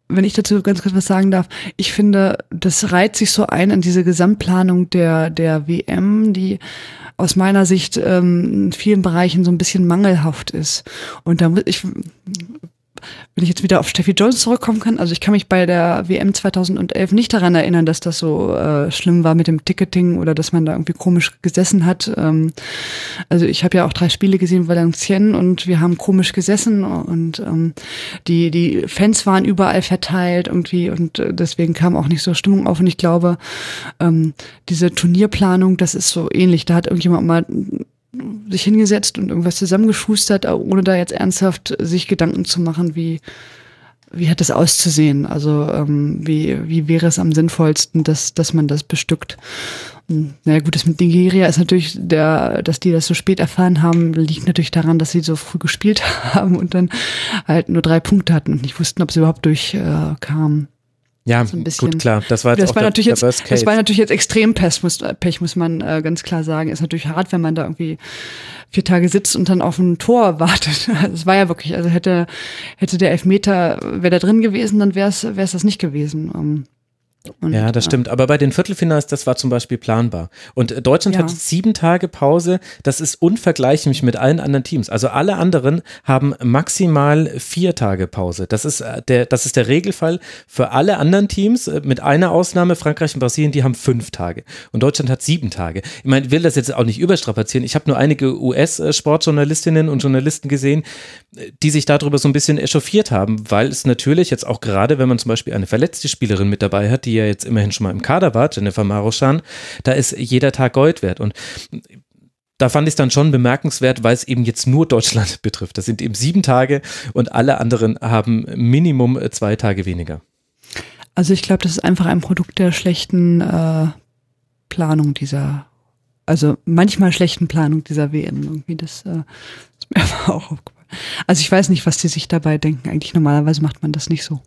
wenn ich dazu ganz kurz was sagen darf, ich finde, das reiht sich so ein an diese Gesamtplanung der, der WM, die aus meiner Sicht ähm, in vielen Bereichen so ein bisschen mangelhaft ist. Und da muss ich wenn ich jetzt wieder auf Steffi Jones zurückkommen kann, also ich kann mich bei der WM 2011 nicht daran erinnern, dass das so äh, schlimm war mit dem Ticketing oder dass man da irgendwie komisch gesessen hat. Ähm, also ich habe ja auch drei Spiele gesehen Valenciennes und wir haben komisch gesessen und ähm, die die Fans waren überall verteilt irgendwie und äh, deswegen kam auch nicht so Stimmung auf und ich glaube ähm, diese Turnierplanung, das ist so ähnlich. Da hat irgendjemand mal sich hingesetzt und irgendwas zusammengeschustert, ohne da jetzt ernsthaft sich Gedanken zu machen, wie, wie hat das auszusehen? Also ähm, wie, wie wäre es am sinnvollsten, dass, dass man das bestückt? Und, naja gut, das mit Nigeria ist natürlich, der, dass die das so spät erfahren haben, liegt natürlich daran, dass sie so früh gespielt haben und dann halt nur drei Punkte hatten und nicht wussten, ob sie überhaupt durchkamen. Äh, ja, so gut, klar. Das war jetzt das war der, natürlich jetzt. Das war natürlich jetzt extrem Pech, muss, Pech, muss man äh, ganz klar sagen. Ist natürlich hart, wenn man da irgendwie vier Tage sitzt und dann auf ein Tor wartet. Das war ja wirklich, also hätte, hätte der Elfmeter, wäre da drin gewesen, dann wäre es wäre es das nicht gewesen. Um, ähm, und, ja, das stimmt. Aber bei den Viertelfinals, das war zum Beispiel planbar. Und äh, Deutschland ja. hat sieben Tage Pause. Das ist unvergleichlich mit allen anderen Teams. Also alle anderen haben maximal vier Tage Pause. Das ist äh, der, das ist der Regelfall für alle anderen Teams. Äh, mit einer Ausnahme, Frankreich und Brasilien, die haben fünf Tage. Und Deutschland hat sieben Tage. Ich meine, ich will das jetzt auch nicht überstrapazieren. Ich habe nur einige US-Sportjournalistinnen und Journalisten gesehen, die sich darüber so ein bisschen echauffiert haben, weil es natürlich jetzt auch gerade, wenn man zum Beispiel eine verletzte Spielerin mit dabei hat, die ja jetzt immerhin schon mal im Kader war, Jennifer Marochan, da ist jeder Tag Gold wert. Und da fand ich es dann schon bemerkenswert, weil es eben jetzt nur Deutschland betrifft. Das sind eben sieben Tage und alle anderen haben Minimum zwei Tage weniger. Also ich glaube, das ist einfach ein Produkt der schlechten äh, Planung dieser, also manchmal schlechten Planung dieser WM. Irgendwie das äh, ist mir aber auch aufgefallen. Also ich weiß nicht, was die sich dabei denken. Eigentlich normalerweise macht man das nicht so.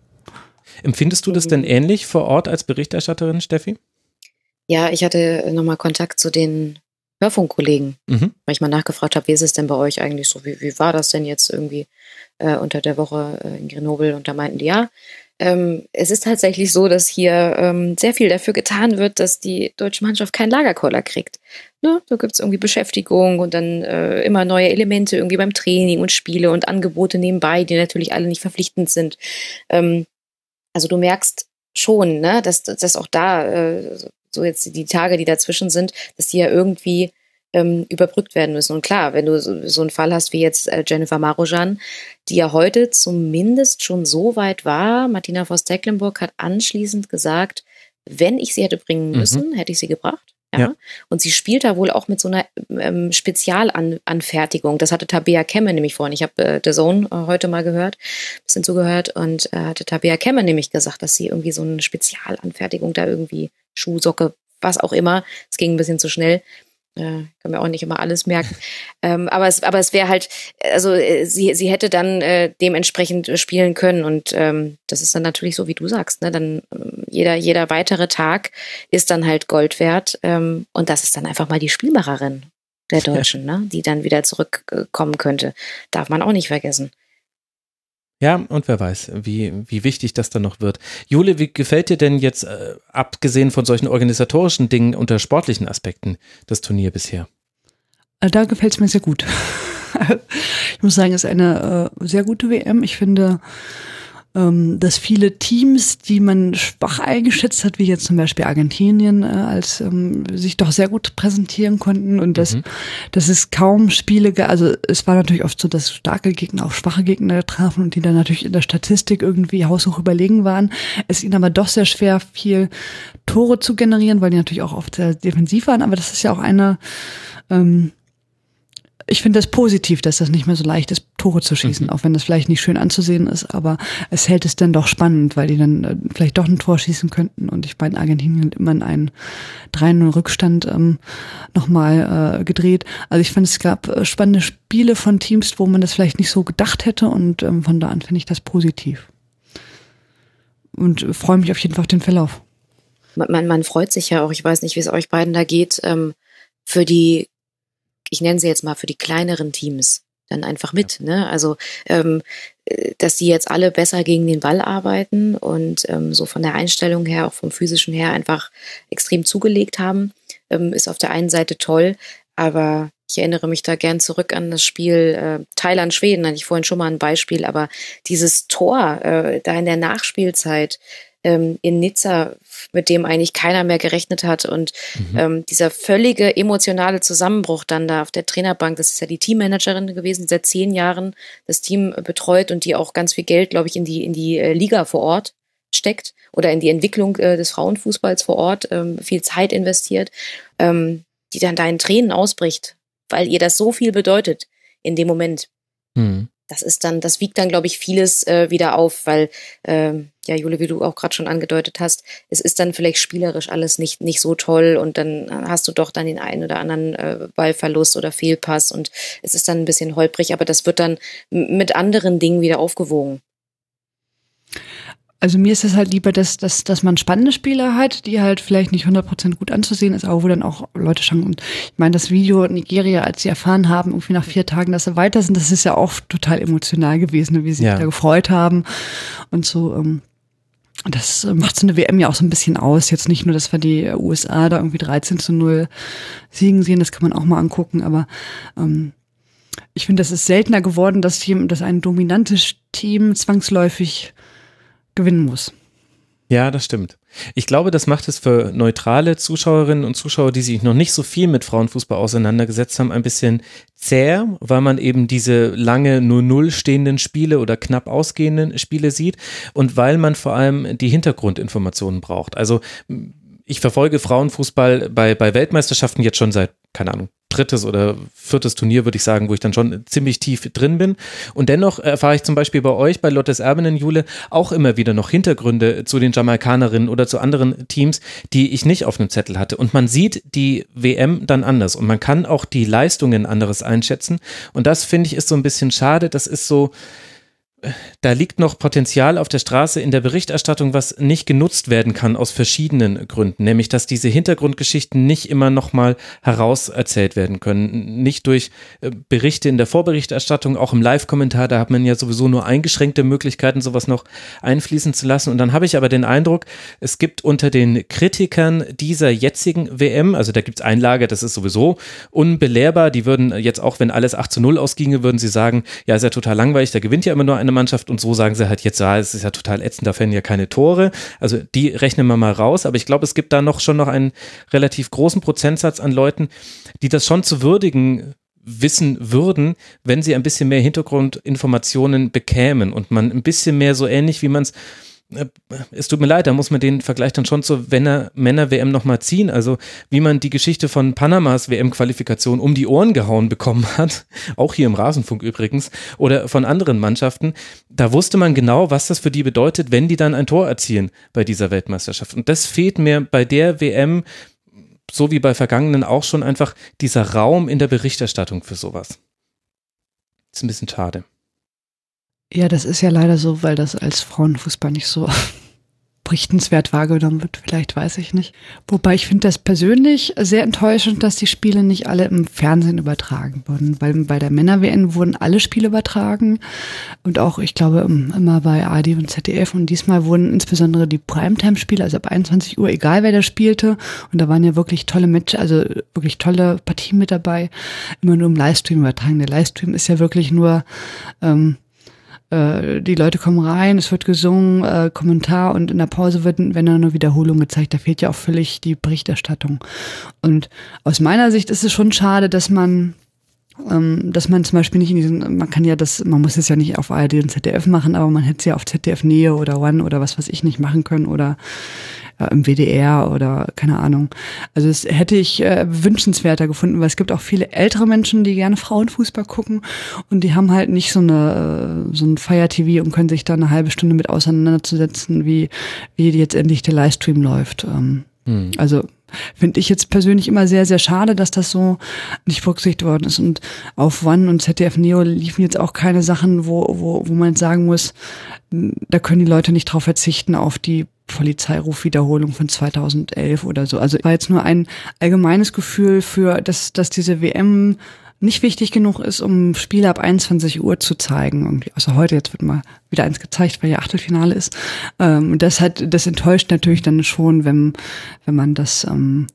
Empfindest du das denn ähnlich vor Ort als Berichterstatterin, Steffi? Ja, ich hatte nochmal Kontakt zu den Hörfunkkollegen, mhm. weil ich mal nachgefragt habe, wie ist es denn bei euch eigentlich so? Wie, wie war das denn jetzt irgendwie äh, unter der Woche äh, in Grenoble? Und da meinten die, ja, ähm, es ist tatsächlich so, dass hier ähm, sehr viel dafür getan wird, dass die deutsche Mannschaft keinen Lagerkoller kriegt. Ne? Da gibt es irgendwie Beschäftigung und dann äh, immer neue Elemente irgendwie beim Training und Spiele und Angebote nebenbei, die natürlich alle nicht verpflichtend sind. Ähm, also du merkst schon, ne, dass, dass auch da, äh, so jetzt die Tage, die dazwischen sind, dass die ja irgendwie ähm, überbrückt werden müssen. Und klar, wenn du so, so einen Fall hast wie jetzt äh, Jennifer Marojan, die ja heute zumindest schon so weit war, Martina Voss-Tecklenburg hat anschließend gesagt, wenn ich sie hätte bringen mhm. müssen, mhm. hätte ich sie gebracht. Ja? ja? Und sie spielt da wohl auch mit so einer ähm, Spezialanfertigung. Das hatte Tabea Kemme nämlich vorhin. Ich habe äh, The Zone äh, heute mal gehört, bisschen zugehört und äh, hatte Tabea Kemme nämlich gesagt, dass sie irgendwie so eine Spezialanfertigung da irgendwie Schuh, Socke, was auch immer. Es ging ein bisschen zu schnell äh, kann mir auch nicht immer alles merken. ähm, aber es, aber es wäre halt, also äh, sie, sie hätte dann äh, dementsprechend spielen können und ähm, das ist dann natürlich so, wie du sagst, ne? Dann ähm, jeder, jeder weitere Tag ist dann halt Gold wert ähm, und das ist dann einfach mal die Spielmacherin der Deutschen, ja. ne? die dann wieder zurückkommen könnte. Darf man auch nicht vergessen. Ja, und wer weiß, wie, wie wichtig das dann noch wird. Jule, wie gefällt dir denn jetzt, äh, abgesehen von solchen organisatorischen Dingen unter sportlichen Aspekten, das Turnier bisher? Äh, da gefällt es mir sehr gut. ich muss sagen, es ist eine äh, sehr gute WM. Ich finde, dass viele Teams, die man schwach eingeschätzt hat, wie jetzt zum Beispiel Argentinien, äh, als ähm, sich doch sehr gut präsentieren konnten und dass, mhm. dass es kaum Spiele, also es war natürlich oft so, dass starke Gegner auf schwache Gegner trafen und die dann natürlich in der Statistik irgendwie haushoch überlegen waren. Es ihnen aber doch sehr schwer fiel, Tore zu generieren, weil die natürlich auch oft sehr defensiv waren, aber das ist ja auch eine ähm, ich finde das positiv, dass das nicht mehr so leicht ist, Tore zu schießen, mhm. auch wenn das vielleicht nicht schön anzusehen ist, aber es hält es dann doch spannend, weil die dann äh, vielleicht doch ein Tor schießen könnten und ich meine, Argentinien hat immer in einen 3-0 Rückstand ähm, nochmal äh, gedreht. Also ich fand, es gab äh, spannende Spiele von Teams, wo man das vielleicht nicht so gedacht hätte und ähm, von da an finde ich das positiv. Und äh, freue mich auf jeden Fall auf den Verlauf. Man, man, man freut sich ja auch, ich weiß nicht, wie es euch beiden da geht, ähm, für die ich nenne sie jetzt mal für die kleineren Teams dann einfach mit. Ne? Also ähm, äh, dass die jetzt alle besser gegen den Ball arbeiten und ähm, so von der Einstellung her, auch vom physischen her einfach extrem zugelegt haben, ähm, ist auf der einen Seite toll, aber ich erinnere mich da gern zurück an das Spiel äh, Thailand-Schweden, hatte ich vorhin schon mal ein Beispiel, aber dieses Tor äh, da in der Nachspielzeit, ähm, in Nizza, mit dem eigentlich keiner mehr gerechnet hat. Und mhm. ähm, dieser völlige emotionale Zusammenbruch dann da auf der Trainerbank, das ist ja die Teammanagerin gewesen, die seit zehn Jahren das Team betreut und die auch ganz viel Geld, glaube ich, in die, in die äh, Liga vor Ort steckt oder in die Entwicklung äh, des Frauenfußballs vor Ort ähm, viel Zeit investiert, ähm, die dann da in Tränen ausbricht, weil ihr das so viel bedeutet in dem Moment. Mhm das ist dann, das wiegt dann, glaube ich, vieles äh, wieder auf, weil, ähm, ja, Jule, wie du auch gerade schon angedeutet hast, es ist dann vielleicht spielerisch alles nicht, nicht so toll und dann hast du doch dann den einen oder anderen äh, Ballverlust oder Fehlpass und es ist dann ein bisschen holprig, aber das wird dann mit anderen Dingen wieder aufgewogen. Also mir ist es halt lieber, dass, dass, dass man spannende Spieler hat, die halt vielleicht nicht 100% gut anzusehen ist, aber wo dann auch Leute schauen. Und ich meine, das Video Nigeria, als sie erfahren haben, irgendwie nach vier Tagen, dass sie weiter sind, das ist ja auch total emotional gewesen, wie sie ja. sich da gefreut haben und so. Ähm, das macht so eine WM ja auch so ein bisschen aus. Jetzt nicht nur, dass wir die USA da irgendwie 13 zu 0 siegen sehen, das kann man auch mal angucken, aber ähm, ich finde, das ist seltener geworden, dass, Team, dass ein dominantes Team zwangsläufig gewinnen muss. Ja, das stimmt. Ich glaube, das macht es für neutrale Zuschauerinnen und Zuschauer, die sich noch nicht so viel mit Frauenfußball auseinandergesetzt haben, ein bisschen zäh, weil man eben diese lange nur Null stehenden Spiele oder knapp ausgehenden Spiele sieht und weil man vor allem die Hintergrundinformationen braucht. Also ich verfolge Frauenfußball bei, bei Weltmeisterschaften jetzt schon seit, keine Ahnung, drittes oder viertes Turnier, würde ich sagen, wo ich dann schon ziemlich tief drin bin. Und dennoch erfahre ich zum Beispiel bei euch, bei Lottes Erbinnen Jule, auch immer wieder noch Hintergründe zu den Jamaikanerinnen oder zu anderen Teams, die ich nicht auf einem Zettel hatte. Und man sieht die WM dann anders und man kann auch die Leistungen anderes einschätzen. Und das finde ich ist so ein bisschen schade. Das ist so, da liegt noch Potenzial auf der Straße in der Berichterstattung, was nicht genutzt werden kann aus verschiedenen Gründen, nämlich dass diese Hintergrundgeschichten nicht immer nochmal herauserzählt werden können. Nicht durch äh, Berichte in der Vorberichterstattung, auch im Live-Kommentar, da hat man ja sowieso nur eingeschränkte Möglichkeiten, sowas noch einfließen zu lassen. Und dann habe ich aber den Eindruck, es gibt unter den Kritikern dieser jetzigen WM, also da gibt es ein Lager, das ist sowieso unbelehrbar, die würden jetzt auch, wenn alles 8 zu 0 ausginge, würden sie sagen, ja, ist ja total langweilig, da gewinnt ja immer nur ein eine Mannschaft und so sagen sie halt jetzt, ja, es ist ja total ätzend, da fällen ja keine Tore. Also die rechnen wir mal raus, aber ich glaube, es gibt da noch schon noch einen relativ großen Prozentsatz an Leuten, die das schon zu würdigen wissen würden, wenn sie ein bisschen mehr Hintergrundinformationen bekämen und man ein bisschen mehr so ähnlich, wie man es es tut mir leid, da muss man den Vergleich dann schon zur Männer-WM nochmal ziehen. Also wie man die Geschichte von Panamas WM-Qualifikation um die Ohren gehauen bekommen hat, auch hier im Rasenfunk übrigens, oder von anderen Mannschaften, da wusste man genau, was das für die bedeutet, wenn die dann ein Tor erzielen bei dieser Weltmeisterschaft. Und das fehlt mir bei der WM, so wie bei vergangenen auch schon einfach dieser Raum in der Berichterstattung für sowas. Ist ein bisschen schade. Ja, das ist ja leider so, weil das als Frauenfußball nicht so berichtenswert wahrgenommen wird, vielleicht weiß ich nicht. Wobei ich finde das persönlich sehr enttäuschend, dass die Spiele nicht alle im Fernsehen übertragen wurden, weil bei der Männer-WN wurden alle Spiele übertragen. Und auch, ich glaube, immer bei AD und ZDF und diesmal wurden insbesondere die Primetime-Spiele, also ab 21 Uhr, egal wer da spielte. Und da waren ja wirklich tolle Matches, also wirklich tolle Partien mit dabei, immer nur im Livestream übertragen. Der Livestream ist ja wirklich nur ähm, äh, die Leute kommen rein, es wird gesungen, äh, Kommentar und in der Pause wird, wenn dann nur Wiederholung gezeigt. Da fehlt ja auch völlig die Berichterstattung. Und aus meiner Sicht ist es schon schade, dass man dass man zum Beispiel nicht in diesen, man kann ja das, man muss es ja nicht auf ARD und ZDF machen, aber man hätte es ja auf ZDF Nähe oder One oder was weiß ich nicht machen können oder äh, im WDR oder keine Ahnung. Also das hätte ich äh, wünschenswerter gefunden, weil es gibt auch viele ältere Menschen, die gerne Frauenfußball gucken und die haben halt nicht so eine äh, so ein Fire TV und können sich da eine halbe Stunde mit auseinanderzusetzen, wie wie jetzt endlich der Livestream läuft. Ähm, hm. Also Finde ich jetzt persönlich immer sehr, sehr schade, dass das so nicht berücksichtigt worden ist. Und auf One und ZDF Neo liefen jetzt auch keine Sachen, wo, wo, wo man sagen muss, da können die Leute nicht drauf verzichten, auf die Polizeirufwiederholung von 2011 oder so. Also war jetzt nur ein allgemeines Gefühl für, dass, dass diese WM nicht wichtig genug ist, um Spiele ab 21 Uhr zu zeigen. Irgendwie. Also heute, jetzt wird mal wieder eins gezeigt, weil ja Achtelfinale ist. Ähm, das hat, das enttäuscht natürlich dann schon, wenn, wenn man das, ähm,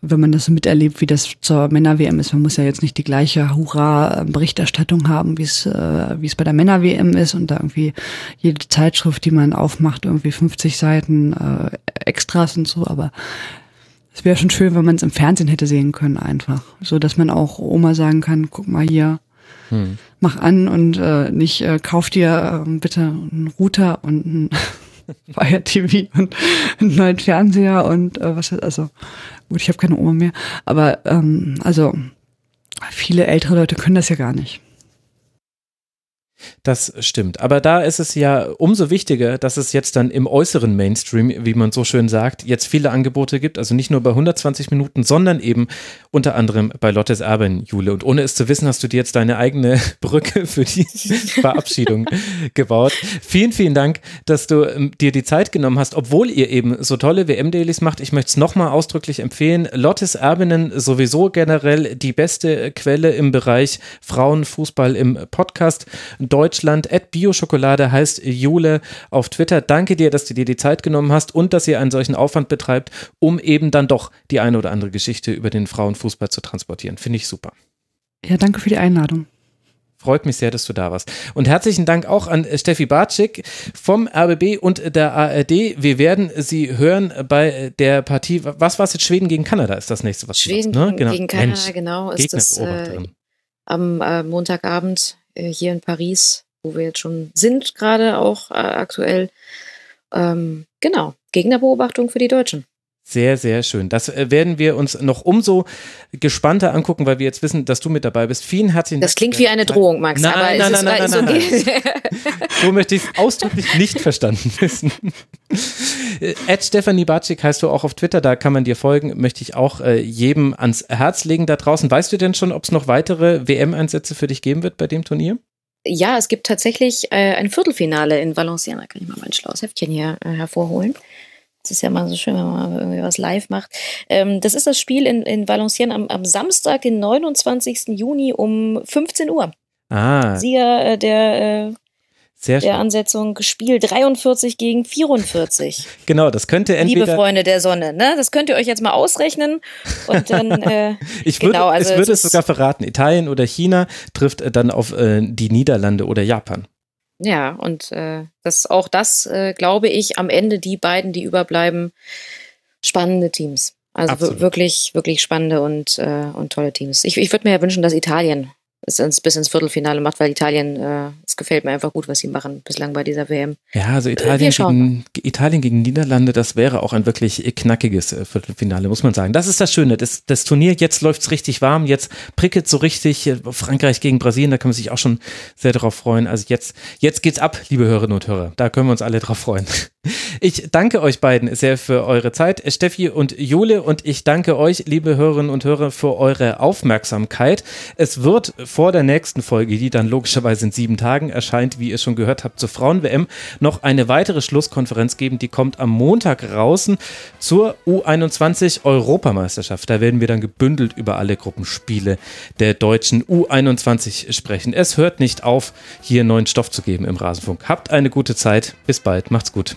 wenn man das miterlebt, wie das zur Männer-WM ist. Man muss ja jetzt nicht die gleiche Hurra-Berichterstattung haben, wie es, äh, wie es bei der Männer-WM ist und da irgendwie jede Zeitschrift, die man aufmacht, irgendwie 50 Seiten äh, Extras und so, aber es wäre schon schön, wenn man es im Fernsehen hätte sehen können einfach. So dass man auch Oma sagen kann, guck mal hier, hm. mach an und äh, nicht äh, kauf dir äh, bitte einen Router und ein Fire TV und einen neuen Fernseher und äh, was also gut, ich habe keine Oma mehr, aber ähm, also viele ältere Leute können das ja gar nicht. Das stimmt. Aber da ist es ja umso wichtiger, dass es jetzt dann im äußeren Mainstream, wie man so schön sagt, jetzt viele Angebote gibt. Also nicht nur bei 120 Minuten, sondern eben unter anderem bei Lottes Erben, Jule. Und ohne es zu wissen, hast du dir jetzt deine eigene Brücke für die Verabschiedung gebaut. Vielen, vielen Dank, dass du ähm, dir die Zeit genommen hast, obwohl ihr eben so tolle WM-Dailies macht. Ich möchte es nochmal ausdrücklich empfehlen. Lottes Erbinnen sowieso generell die beste Quelle im Bereich Frauenfußball im Podcast. Deutschland. At Bioschokolade heißt Jule auf Twitter. Danke dir, dass du dir die Zeit genommen hast und dass ihr einen solchen Aufwand betreibt, um eben dann doch die eine oder andere Geschichte über den Frauenfußball zu transportieren. Finde ich super. Ja, danke für die Einladung. Freut mich sehr, dass du da warst. Und herzlichen Dank auch an Steffi Bartschik vom RBB und der ARD. Wir werden sie hören bei der Partie. Was war es jetzt? Schweden gegen Kanada ist das nächste, was Schweden du sagst, ne? genau. gegen Kanada, Mensch, genau. Ist das äh, am äh, Montagabend äh, hier in Paris, wo wir jetzt schon sind, gerade auch äh, aktuell. Ähm, genau, Gegnerbeobachtung für die Deutschen. Sehr, sehr schön. Das äh, werden wir uns noch umso gespannter angucken, weil wir jetzt wissen, dass du mit dabei bist. Vielen herzlichen Dank. Das klingt wie eine Drohung, Max, nein, aber nein, es nein, ist nein, nein, okay. So möchte ich es ausdrücklich nicht verstanden wissen. Ed Stefanie Batschik heißt du auch auf Twitter, da kann man dir folgen, möchte ich auch äh, jedem ans Herz legen da draußen. Weißt du denn schon, ob es noch weitere WM-Einsätze für dich geben wird bei dem Turnier? Ja, es gibt tatsächlich äh, ein Viertelfinale in Valenciennes. Da kann ich mal mein schlaues Heftchen hier äh, hervorholen. Das ist ja mal so schön, wenn man irgendwie was live macht. Ähm, das ist das Spiel in, in Valenciennes am, am Samstag, den 29. Juni um 15 Uhr. Ah. Sieger äh, der, äh, Sehr der Ansetzung gespielt 43 gegen 44. Genau, das könnte entweder... Liebe Freunde der Sonne, ne? Das könnt ihr euch jetzt mal ausrechnen und dann... Äh, ich würde, genau, also es würde es sogar verraten. Italien oder China trifft äh, dann auf äh, die Niederlande oder Japan. Ja, und äh, das auch das, äh, glaube ich, am Ende die beiden, die überbleiben, spannende Teams. Also wirklich, wirklich spannende und, äh, und tolle Teams. Ich, ich würde mir ja wünschen, dass Italien es ins, bis ins Viertelfinale macht, weil Italien, äh, es gefällt mir einfach gut, was sie machen bislang bei dieser WM. Ja, also Italien, gegen, Italien gegen Niederlande, das wäre auch ein wirklich knackiges äh, Viertelfinale, muss man sagen. Das ist das Schöne. Das, das Turnier, jetzt läuft's richtig warm, jetzt prickelt so richtig. Frankreich gegen Brasilien, da kann man sich auch schon sehr darauf freuen. Also jetzt, jetzt geht's ab, liebe Hörerinnen und Hörer. Da können wir uns alle drauf freuen. Ich danke euch beiden sehr für eure Zeit, Steffi und Jule, und ich danke euch, liebe Hörerinnen und Hörer, für eure Aufmerksamkeit. Es wird vor der nächsten Folge, die dann logischerweise in sieben Tagen erscheint, wie ihr schon gehört habt, zur Frauen-WM, noch eine weitere Schlusskonferenz geben. Die kommt am Montag raus zur U21 Europameisterschaft. Da werden wir dann gebündelt über alle Gruppenspiele der deutschen U21 sprechen. Es hört nicht auf, hier neuen Stoff zu geben im Rasenfunk. Habt eine gute Zeit. Bis bald. Macht's gut.